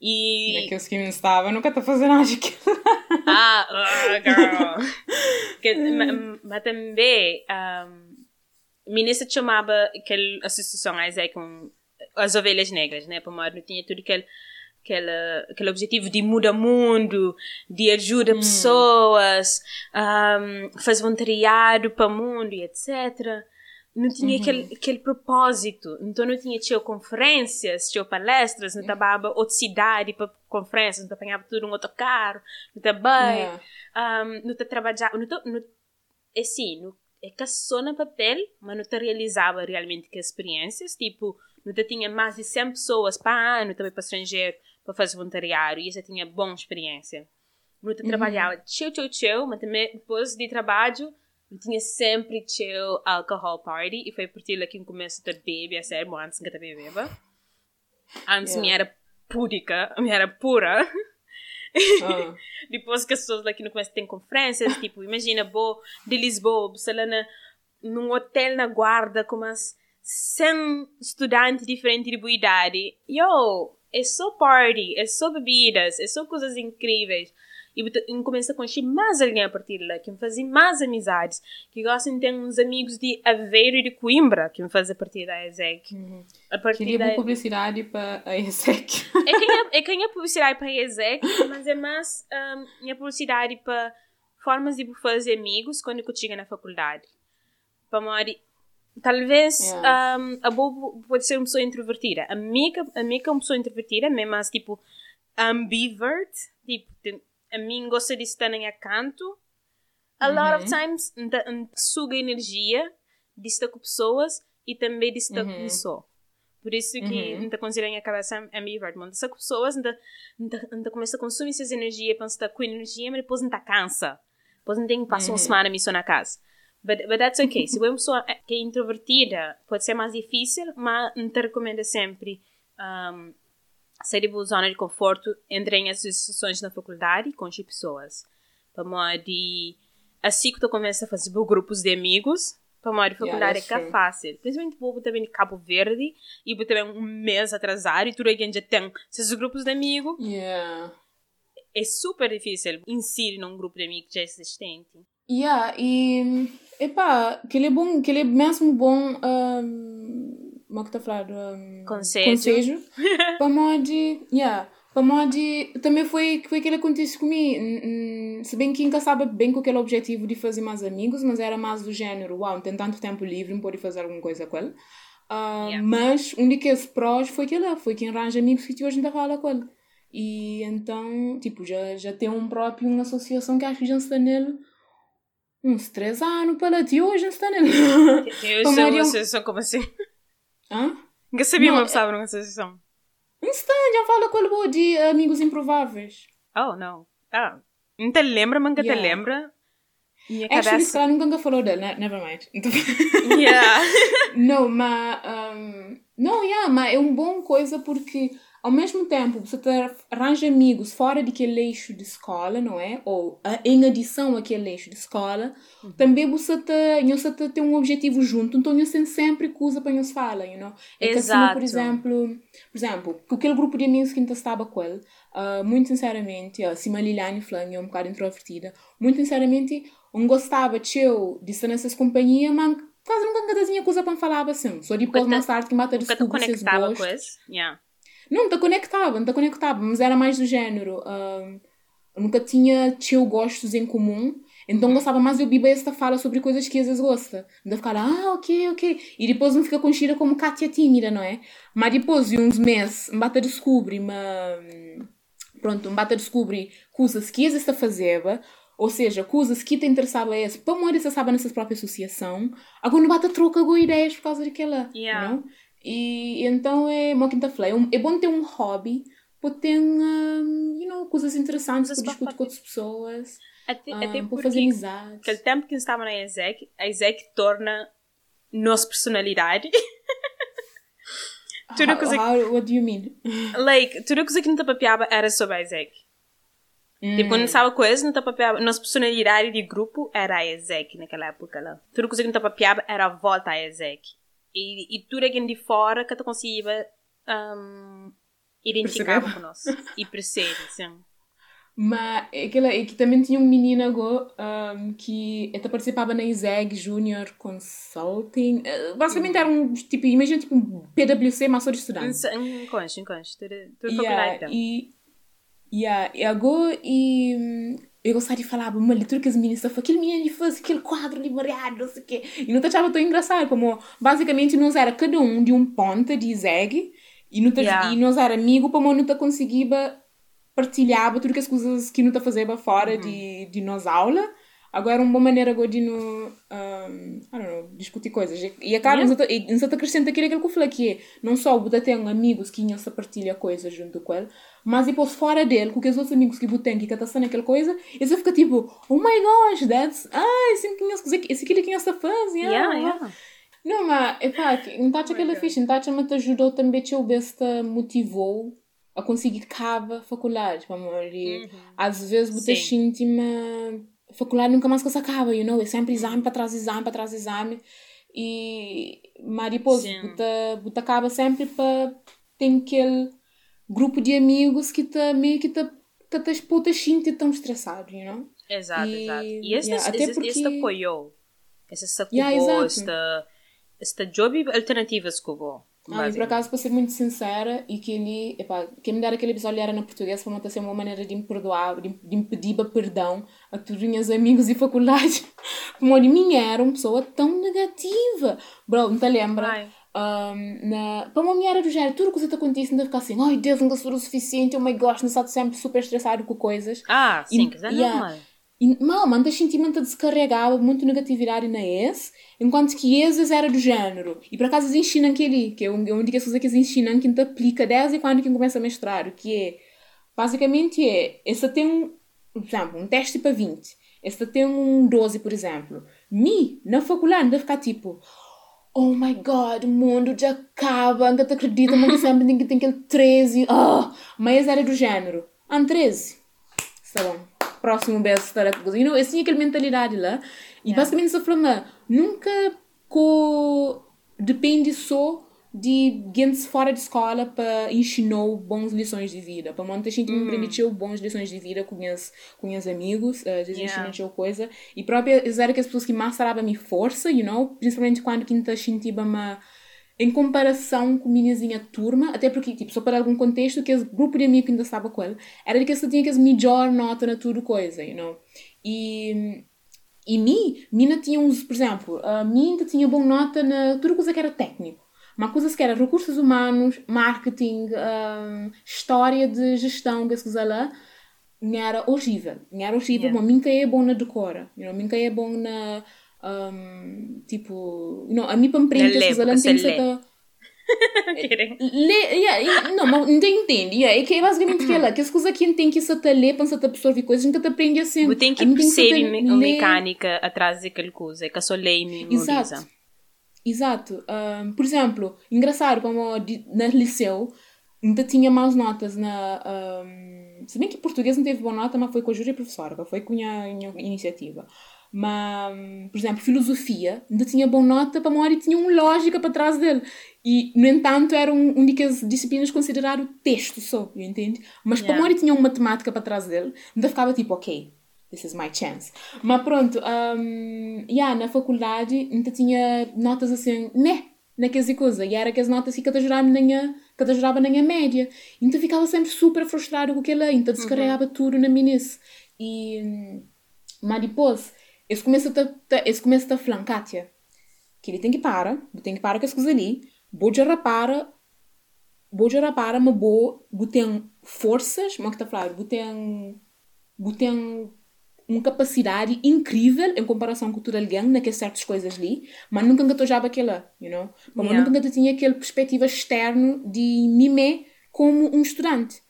E... Aqueles que me estavam, nunca estou fazendo nada daquilo. Ah, ah, girl. que, ma- mas também, um, ministra chamava aquela associação AISEC com as ovelhas negras, né? Para não tinha tudo aquele, aquele, aquele objetivo de mudar o mundo, de ajuda pessoas, um, fazer voluntariado para o mundo e etc. não tinha uhum. aquele, aquele propósito. Então não tinha tinha conferências, tinha palestras, não estava outra cidade para conferências, não apanhava tudo um outro carro, não estava yeah. um, não trabalhava, não, não, é assim, não, é que só no papel, mas não te realizava realmente que experiências, tipo, não te tinha mais de 100 pessoas para ano também para estrangeiro para fazer voluntariado e isso tinha boa experiência. Não te uhum. trabalhava chill, chill, chill, mas também depois de trabalho tinha sempre chill alcohol party e foi por aquilo que eu comecei a beber a sério, antes que eu também beba. Antes yeah. me era púdica, me era pura. Uh. Depois que as pessoas aqui no começo têm conferências, tipo, imagina, vou de Lisboa, sei lá, na, num hotel na guarda com umas 100 estudantes diferentes de boa idade. Yo, é só party, é só bebidas, é só coisas incríveis e começo a conhecer mais alguém a partir de lá, que me fazem mais amizades, que gostam de ter uns amigos de Aveiro e de Coimbra, que me fazem a partir da ESEC. Uhum. A partir Queria da... publicidade para a ESEC. É quem é, é, quem é publicidade para a ESEC, mas é mais um, minha publicidade para formas de fazer amigos quando eu chego na faculdade. Para mori Talvez yeah. um, a Bobo pode ser uma pessoa introvertida. A Mika, a Mika é uma pessoa introvertida, mesmo mais tipo ambivert. Tipo, a mim gosta de estar em canto. A uhum. lot of uhum. times suga energia de estar com pessoas e também de estar uhum. com só. Por isso que uhum. considero a cabeça ambivert. Mas com pessoas, ainda começa a consumir essas energias para estar com energia, mas depois não cansa. Depois não tem que passar uma uhum. semana missão na casa. But, but that's okay. Se uma pessoa que é introvertida, pode ser mais difícil, mas te recomendo sempre um, sair da zona de conforto, entrei em associações na faculdade com as pessoas. Para de assim que tu começa a fazer grupos de amigos, para de faculdade yeah, é é fácil. Principalmente o também de Cabo Verde e também um mês atrasado e tudo aí já tem esses grupos de amigos. Yeah. É super difícil inserir num grupo de amigos já existente. Yeah, e epá, que ele é bom, que ele é mesmo bom um, como é que está a falar? Um, conselho. Conselho. para modo. Yeah. Para modo. Também foi, foi aquilo que aconteceu comigo. Se bem que nunca sabe bem com aquele objetivo de fazer mais amigos, mas era mais do género: uau, tem tanto tempo livre, não pode fazer alguma coisa com ele. Uh, yeah. Mas um dos prós foi que ele foi quem arranja amigos que hoje ainda fala com ele. E então, tipo, já, já tem um próprio, uma associação que acho que já está nele uns três anos para ti hoje está nele. Eu sou uma associação como assim? Hã? Nunca sabia não, uma pessoa numa associação. Instante, já fala com ele de Amigos Improváveis. Oh, não. Ah, não te lembra, mas nunca yeah. te lembra. Minha Actually, cabeça... nunca falou dele, né? never mind. yeah. não, mas... Um, não, yeah, mas é uma boa coisa porque ao mesmo tempo, você arranja amigos fora daquele eixo de escola, não é? Ou em adição àquele eixo de escola, uhum. também você, te, você te, tem um objetivo junto, então você sempre coisa para nos falar, you know? É Exato. Assim, por exemplo, por exemplo, com aquele grupo de amigos que ainda estava com ele, uh, muito sinceramente, uh, se a Liliane Flan é um bocado introvertida, muito sinceramente, não gostava de eu de estar nessas companhias, mas quase nunca tinha coisa para falar assim. Só depois, mais tarde, que mata desculpa, vocês gostam. Yeah. Não, te conectava, não te conectava, mas era mais do género. Uh, nunca tinha tio gostos em comum, então uhum. gostava mais de ouvir esta fala sobre coisas que às vezes gosta. Ainda ficar, ah, ok, ok. E depois não fica com Shira como Kátia tímida, não é? Mas depois de uns meses, me bata descobre, uma pronto, me bata descobre coisas que às vezes fazendo, ou seja, coisas que te interessava esse, para morrer você sabe nessa própria associação, agora não bata troca com ideias por causa daquela, yeah. não? E então é uma quinta falei, é, é bom ter um hobby para ter um, you know, coisas interessantes para discutir com outras pessoas. Até, um, até para fazer amizades. Aquele tempo que estava na ESEC, a ESEC torna nossa personalidade. tudo how, coisa how, what do you mean? Like, tudo coisa que não te papiava era sobre a ESEC. Hum. Tipo, quando estava coisa, não te. Nossa personalidade de grupo era a ESEC naquela época lá. Tudo coisa que não te papiava era a volta à ESEC e, e tudo aqui de fora que tu consiga um, identificar com nós e perceber, sim. Mas aquela, é que também tinha um menino agora um, que até participava na ISEG Junior Consulting. Uh, basicamente era um tipo, imagina tipo um PWC, mas só de estudantes. Um conche, um conche. Tudo, tudo yeah, então. E, yeah, e agora, e eu gostava de falar, uma leitura que as meninas falam, aquele menino faz aquele quadro ali variado, não sei o quê. E não achava tão engraçado, como basicamente nós era cada um de um ponto de zeg e, não Yeah. e nós era amigo, para não conseguia partilhar tudo que as coisas que não fazia fora de, de nós aula. Agora, uma boa maneira de um, I don't know, discutir coisas. E a cara, Yeah. não te acrescenta aquilo que eu falei, que é, não só você tem amigos que iam se partilhar coisas junto com ele, mas depois fora dele, com os outros amigos que você tem que estão naquela coisa, e você fica tipo, oh my gosh, that's, ah, esse que esse aquilo que você faz, yeah, Yeah, yeah. Não, mas, epá, não está aquela ficha, não está te ajudou também, te motivou a conseguir cava faculdade, para amor, e às vezes você Sim. sente uma faculdade nunca mais que se acaba, you know, é sempre exame para trás exame, para trás exame, e, mas depois, Sim. você, você acaba sempre para, tem aquele grupo de amigos que tá meio que tá, que tá, puta, sente tão estressado, you know? Exato, E- exato. E este, yeah, até este, este porque- apoiou. Este sacou, Yeah, exato. esta, esta job alternativa escovou. Ah, e por acaso, para ser muito sincera, e que ele, epá, quem me dar aquele episódio era na português, para não ser uma maneira de me perdoar, de, de me pedir perdão a todos os meus amigos de faculdade. Como de mim era uma pessoa tão negativa. Bro, não te lembra? Ai. Um, na, para uma mulher era do género, tudo que você te acontece, ainda ficar assim, ai Deus, nunca sou o suficiente, oh my gosh, não está sempre super estressado com coisas. Ah, sim, E- que é yeah. normal. E, mal, manda sentimento descarregava muito negatividade na ex, enquanto que exes era do género. E por acaso eles ensinam aquele, que é um, é um das coisas que eles ensinam que aplica desde quando que começa a mestrar, que é, basicamente é, esse tem um, por exemplo, um teste para 20, esse tem um 12, por exemplo. Me, na faculdade, deve ficar tipo, oh my god, o mundo já acaba, nunca te acredito, mas sempre tem que tem aquele 13, ah, mas era do género, ah, 13, está bom próximo beijo estará com you know, assim aquela mentalidade lá. E basicamente essa forma nunca co depende só de gente fora de escola para ensinar bons lições de vida. Para muita gente me permitiu bons lições de vida com meus com meus amigos uh, às vezes Yeah. ensinou coisa. E própria era que as pessoas que mais me força you know? Principalmente quando quinta sentia uma em comparação com minhazinha turma, até porque, tipo, só para algum contexto, que esse grupo de amigos que ainda estava com ele, era de que ele tinha que melhor nota na tudo coisa, you know? E, e mim, mina tinha uns, por exemplo, a mim tinha boa nota na tudo coisa que era técnico. Mas coisas que era recursos humanos, marketing, ah, história de gestão, que coisa lá, não era horrível. Não era horrível, Yeah. mas mim que é bom na decora, you know? Mim que é bom na... um, tipo, know, a mim para me coisas lá porque tem que da- Querem? Lê, yeah, não, mas não te entende. Yeah, é que é basicamente aquela, que as coisas aqui tem que se te ler para se te absorver coisas, nunca te aprende assim. Você tem que se perceber me- a mecânica atrás daquele coisa. É que só leio e memoriza. Exato. Exato. Um, por exemplo, engraçado, como na liceu, ainda tinha mais notas na. Um, se bem que português não teve boa nota, mas foi com a júri professora, foi com a minha iniciativa. Mas, por exemplo, filosofia, ainda tinha boa nota para uma e tinha uma lógica para trás dele. E, no entanto, era um, uma das disciplinas considerado texto só, entende? Mas para Yeah. uma hora e tinha uma matemática para trás dele, ainda ficava tipo, ok, this is my chance. Mas pronto, um, yeah, na faculdade ainda tinha notas assim, né? Naquelas coisas. E era aquelas notas que te ajudavam na minha, que na minha média. Então ficava sempre super frustrado com aquilo aí. Então descarregava tudo na menice. E, hum, mas depois, esse começa a, te- esse começa a falar, Kátia, que ele tem que parar, tem que parar com as coisas ali, vou já para, vou já para, mas vou, vou ter forças, mas que está a falar, vou ter, vou ter uma capacidade incrível em comparação com todo alguém naquelas certas coisas ali, mas nunca estou já aquela, you know? Mas Yeah. nunca tinha aquela perspectiva externa de mim como um estudante.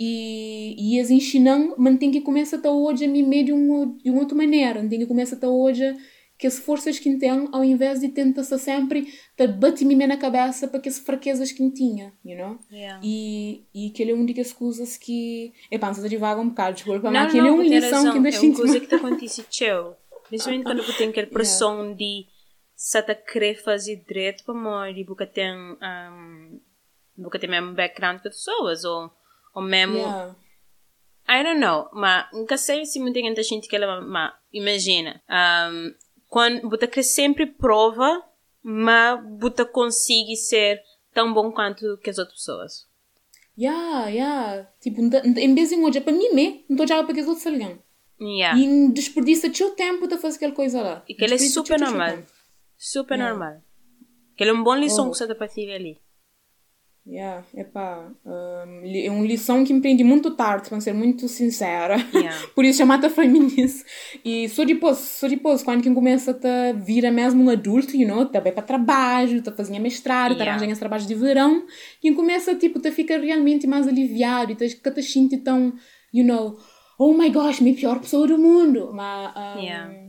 E, e as ensinam, mas tem que começar até hoje a mim de, uma, de uma outra maneira, tem que começar até hoje que as forças que tem, ao invés de tentar sempre te bater me na cabeça para que as fraquezas que tinha, you know? Yeah. E, e aquele é uma das coisas que. Epá, não divaga um bocado, desculpa, mas aquele é uma lição que ainda É uma coisa que te aconteceu. Principalmente quando você tem aquela pressão de se te querer fazer direito para morrer e você tem, um, você tem mesmo background com pessoas ou, ou mesmo Yeah. I don't know, mas nunca sei se muita gente sente que ela, mas imagina, um, quando você quer sempre prova, mas você consegue ser tão bom quanto que as outras pessoas. Yeah, yeah. Tipo, em vez de olhar para mim mesmo, não estou já para aqueles outros alguém. Yeah. E desperdiça teu tempo de fazer aquela coisa lá. E que ele é super normal. Super normal. Que é uma boa lição Oh. que você está para ali. Yeah, epá, um, é uma lição que me aprendi muito tarde, para ser muito sincera. Yeah. Por isso chamada feminista. E só depois, só depois, quando quem começa a vira mesmo um adulto, you know, tá bem para trabalho, tá fazendo mestrado, tá Yeah. arranjando esse trabalho de verão, quem começa, tipo, tá fica realmente mais aliviado e tá, que tá sentindo tão, you know, oh my gosh, minha pior pessoa do mundo. Mas, um, Yeah.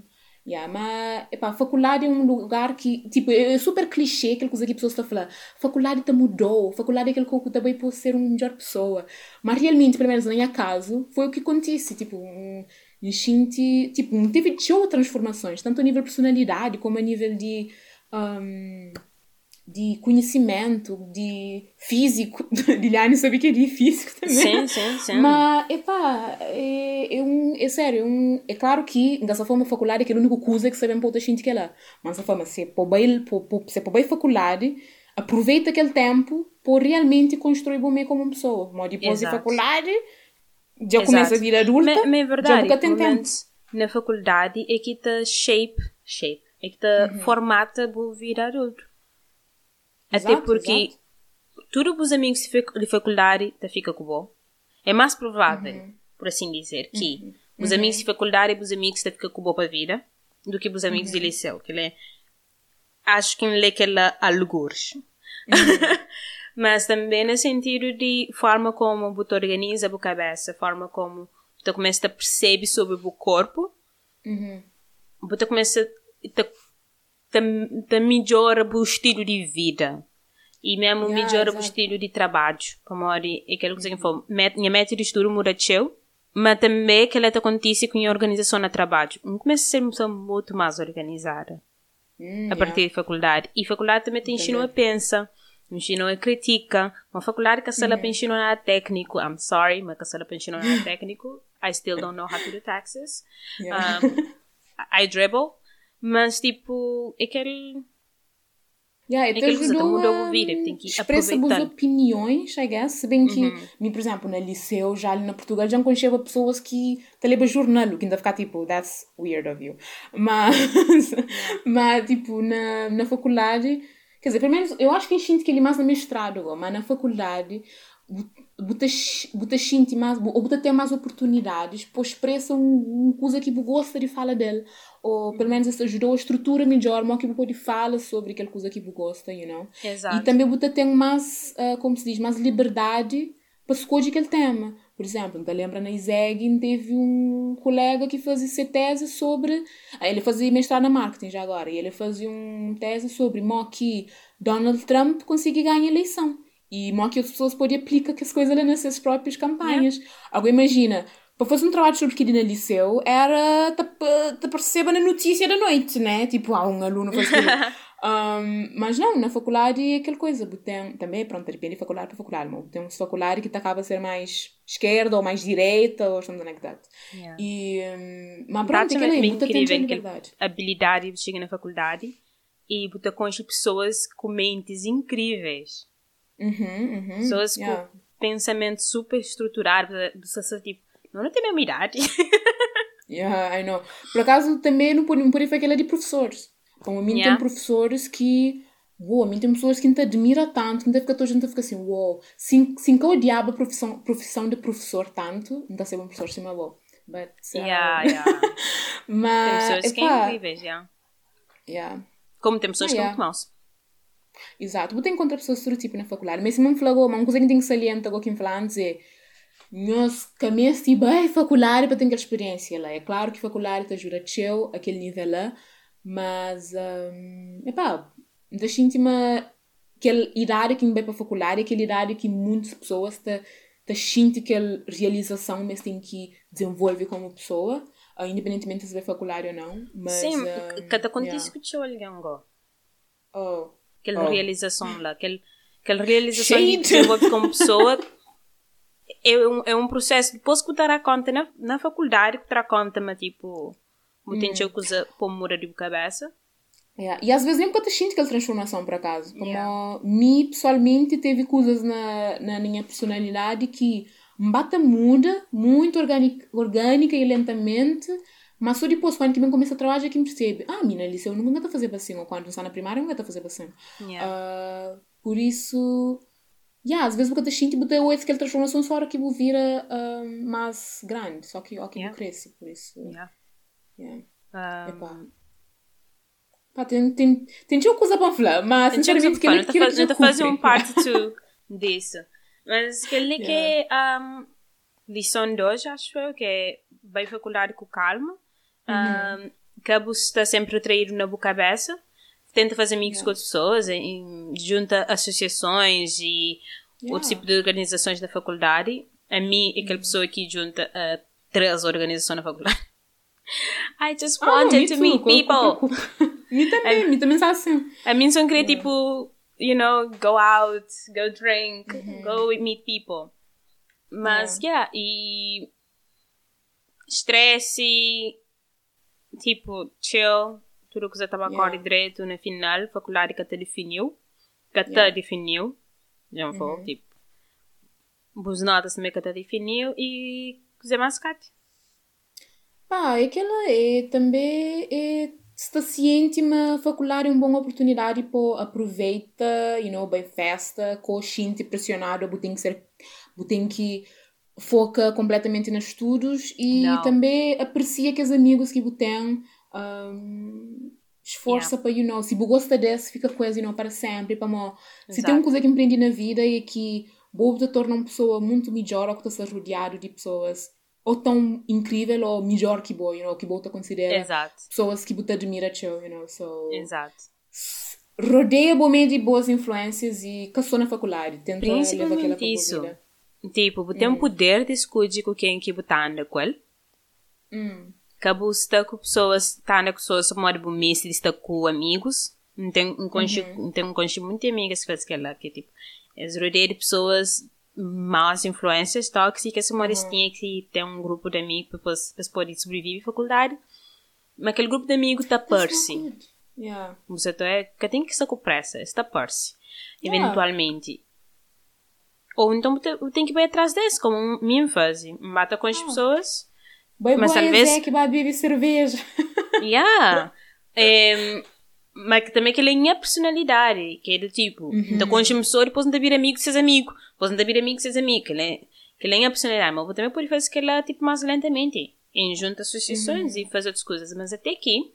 Yeah, mas, epá, faculdade é um lugar que, tipo, é super clichê aquela coisa que as pessoas estão a falar. Faculdade te mudou, faculdade é aquele que também pode ser uma melhor pessoa. Mas realmente, pelo menos no meu caso, foi o que acontece. Tipo, um, eu senti, tipo, teve show transformações, tanto a nível de personalidade como a nível de, um, de conhecimento, de físico. Liliane sabe que é de físico também. Sim, sim, sim. Mas, epá, é, é, um, é sério, é, um, é claro que dessa forma a faculdade é aquele único coisa que sabem para outra gente que é lá. Mas dessa forma, se é para bem, se é para bem faculdade, aproveita aquele tempo para realmente construir bem como uma pessoa. Mas depois de faculdade, já Exato. começa a vir adulta, Mas, mas é já verdade, nunca tem tempo. na faculdade é que te shape, shape, é que te Uhum. formata para vir adulto. Até Exato, porque exato. tudo os amigos de fac- de faculdade te fica com bom. É mais provável, Uhum. por assim dizer, que os amigos de faculdade e os amigos te ficam com bom para a vida do que os amigos Uhum. de liceu, que ele é, acho que ele é aquele algures. Uhum. Mas também no sentido de forma como você organiza a sua cabeça, forma como você começa a perceber sobre o corpo, Uhum. você começa a te, te melhora o estilo de vida. E mesmo Yeah, melhora o estilo de trabalho. Como é aquilo que met- Minha método de estudo muda seu, mas também que ela acontece com a organização no trabalho. Eu começo a ser uma pessoa muito mais organizada Hum, a partir da faculdade. E a faculdade também te ensina a pensar, ensina a criticar. Uma faculdade que a sala para ensinar nada técnico, I'm sorry, mas que a sala para ensinar nada técnico, I still don't know how to do taxes. yeah. Um, I dribble, mas tipo, é aquele. Yeah, É e que você ajudou mudou a a vida, tem que expressa aproveitar. opiniões, I guess. Se bem que, Uhum. por exemplo, na liceu, já ali na Portugal, já conheceva pessoas que te levam jornal, que ainda fica tipo, that's weird of you. Mas, mas tipo, na, na faculdade, quer dizer, pelo menos, eu acho que sinto que ele mais no mestrado, mas na faculdade, você sente mais, ou você tem mais oportunidades para expressar um, um coisa que você gosta de falar dele. Ou pelo menos isso ajudou a estrutura melhor, mas que você pode falar sobre aquela coisa que você gosta, you know? Exato. E também você tem mais, ah, como se diz, mais liberdade para escolher aquele tema. Por exemplo, te lembra na ISEG, teve um colega que fazia tese sobre. ah, Ele fazia mestrado na marketing já agora, e ele fazia uma tese sobre como que Donald Trump conseguiu ganhar a eleição. E como que as pessoas podem aplicar que as coisas suas próprias campanhas. Agora imagina, para fazer um trabalho sobre no liceu, era te perceba na notícia da noite, né? Tipo, ah, um aluno faz. Um, mas não, na faculdade é aquela coisa, tem, também, pronto, depende de faculdade para faculdade, mas tem uma faculdade que acaba a ser mais esquerda ou mais direita ou like that. Yeah. E, um, mas pronto, é aquela aí, bem você tem a incrível que liberdade. habilidade de chegar na faculdade e você conhece pessoas com mentes incríveis. Uhum, uhum, Pessoas yeah. com pensamento super estruturado. Só tipo, não, não tem a mesma idade. Yeah, I know. Por acaso também não pode, não pode aquela de professores. Como a mim Yeah. tem professores que. Uou, a mim tem pessoas que te admira tanto, que não toda a gente fica assim, uou. Sim, sim que eu odiava a profissão, profissão de professor tanto, não está a ser um professor sim, mas uou. But, uh, yeah, yeah. Tem mas, pessoas que é incríveis, yeah. yeah. Como tem pessoas Ah, que yeah. são maus. Exato, vou ter encontrar pessoas todo tipo na faculdade, mas se me falou, uma coisa que tem que salientar agora que me falar antes é nós caminhamos tipo, ai, faculdade para ter aquela experiência lá. É claro que faculdade te ajuda a aquele nível lá, mas, um, epá, deixa uma aquela idade que vai para a faculdade, aquela idade que muitas pessoas te, te sentem aquela realização, mas tem que desenvolver como pessoa, uh, independentemente se vai faculdade ou não. Mas, Sim, um, que te acontece yeah. com o teu alguém agora. Oh. Aquela Oh. realização lá, aquela, aquela realização de Shade. desenvolver como pessoa é um, é um processo. Depois que eu dar conta na, na faculdade, que dar conta, mas tipo, muito Hum. coisa para mudar de cabeça. Yeah. E às vezes nem eu sinto aquela transformação, por acaso. Como Yeah. mim, pessoalmente, teve coisas na, na minha personalidade que Mbata muda muito orgânica, orgânica e lentamente, mas só depois, quando que começa a trabalhar, é que me percebe, ah, mina, liceu não está a fazer assim, ou quando está na primária, não está a fazer assim. Yeah. Uh, por isso, yeah, às vezes você sente que o que transformação só que vou vira uh, mais grande, só que aqui yeah. cresce, por isso. Yeah. Yeah. Um, Epá. Pá, tem, tem, tem tinha coisa para falar, mas Tem sinceramente que aquilo não que fazer eu um parte 2 disso. Mas aquele que é Yeah. um, lição 2, acho eu, que é bem faculdade com calma. Um, a bus está sempre a trair na boa cabeça. Tenta fazer amigos Yeah. com outras pessoas, em- junta associações e Yeah. outro tipo de organizações da faculdade. A mim, aquela pessoa que junta a três organizações da faculdade. I just Ah, wanted me to meet people. Me também, me também está assim. A mim só queria, tipo, you know, go out, go drink, go meet people. Mas, yeah, e estresse, tipo, chill, tudo que você estava Yeah. yeah. direito na final, faculdade que até definiu, que até Yeah. definiu, já foi, tipo, boas notas também que até definiu e Zé Mascate. Pá, é aquela é também é está ciente uma faculdade é uma boa oportunidade para aproveita, you know, bem festa, consciente, pressionado, tem que ser, tem que foca completamente nos estudos e Não. também aprecia que os amigos que você tem, um, esforça para, you know, se você gosta desse, fica com eles, you know, para sempre, para mo- se tem uma coisa que empreende na vida é que você te torna uma pessoa muito melhor que está rodeado de pessoas ou tão incrível ou melhor que você, you know, que você te considera Exato, pessoas que você admira, teu, you know, so... exato. Rodeia você de boas influências e caçou na faculdade, tenta levar aquela isso. Tipo, você tem um poder de escolher com quem que você anda com ele. Hum, que você está com pessoas, está com pessoas como de mês, está com amigos. Não tem um conche, não tem um conche muito amigas que faz aquela que tipo, eles rodeiam de pessoas más influências tóxicas, como eles tinham que ter um grupo de amigos para eles eles poderem sobreviver à faculdade. Mas aquele grupo de amigos está good. Yeah. Você tá é que tem que estar com pressa, está. Yeah. Eventualmente. Ou então tem que ir atrás desse, como minha fase. Bata com as pessoas. Bem Mas é talvez- Zé que vai beber cerveja. Yeah. Em, mas também que ele é a personalidade, que é do tipo, então com pessoa depois não vir amigo seus amigos, depois não vir amigo seus amigos, que ele é, que ele é a personalidade, mas também pode fazer que ela tipo mais lentamente, em junta associações e fazer outras coisas, mas até aqui,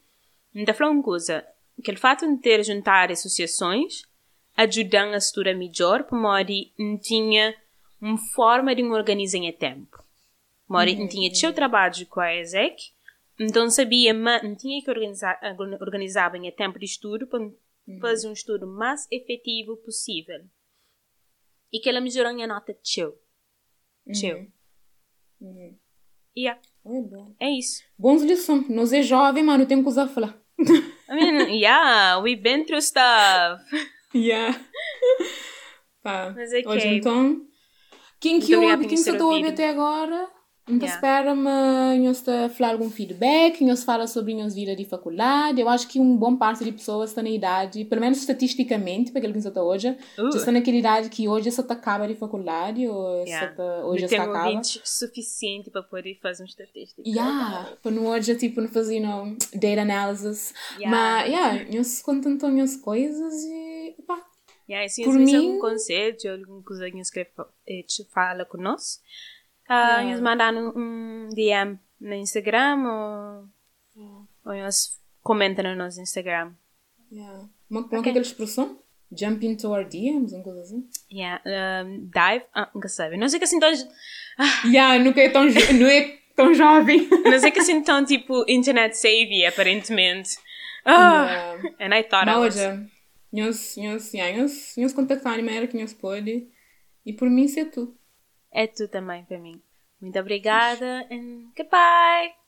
não está falando uma coisa, que o fato de ter juntar associações ajudam a estrutura melhor, por modo de não tinha uma forma de um organizar em tempo. Mori não tinha seu trabalho com a ESEC, então sabia, mas não tinha que organizar, organizar bem a tempo de estudo para fazer um estudo mais efetivo possível. E que ela melhorou a nota de seu. Seu. Uhum. Yeah, É bom. é isso. Bons lições. Nós é jovem, mano, tem coisa a falar. I mean, yeah, we've been through stuff. Yeah. Pá. Mas é que Hoje é. então, quem ouve, se ouvido. até agora, então Yeah. nós está a falar algum feedback, nós fala sobre nós vida de faculdade. Eu acho que um bom parte de pessoas está na idade, pelo menos estatisticamente, para aquele que está hoje, Uh. já está naquela idade que hoje só está acaba de faculdade, ou Yeah. só está, hoje está acaba. ouvintes suficiente para poder fazer um estatístico. Yeah, para no hoje, tipo, não fazer, não, data analysis. Yeah. Mas, yeah, nós contamos as coisas e, Yeah, se Por mim... algum conselho, alguma coisa que escreve, eh, fala conosco, ah, Yeah. nos mandar um, DM no Instagram ou, ou nos comenta no nosso Instagram. yeah. Uma, é Ok. aquela expressão? Jump into our DMs, uma coisa assim. Yeah, um, dive, ah, nunca sabe. Não sei que assim tão, Yeah, nunca é tão, não é tão jovem. não sei que assim tão tipo internet savvy aparentemente. Ah, Yeah. and I thought I Mas was. Nós, nós, nós, nós contactar a maneira que nós pode. E por mim, é tudo. É tu também para mim. Muito obrigada and goodbye.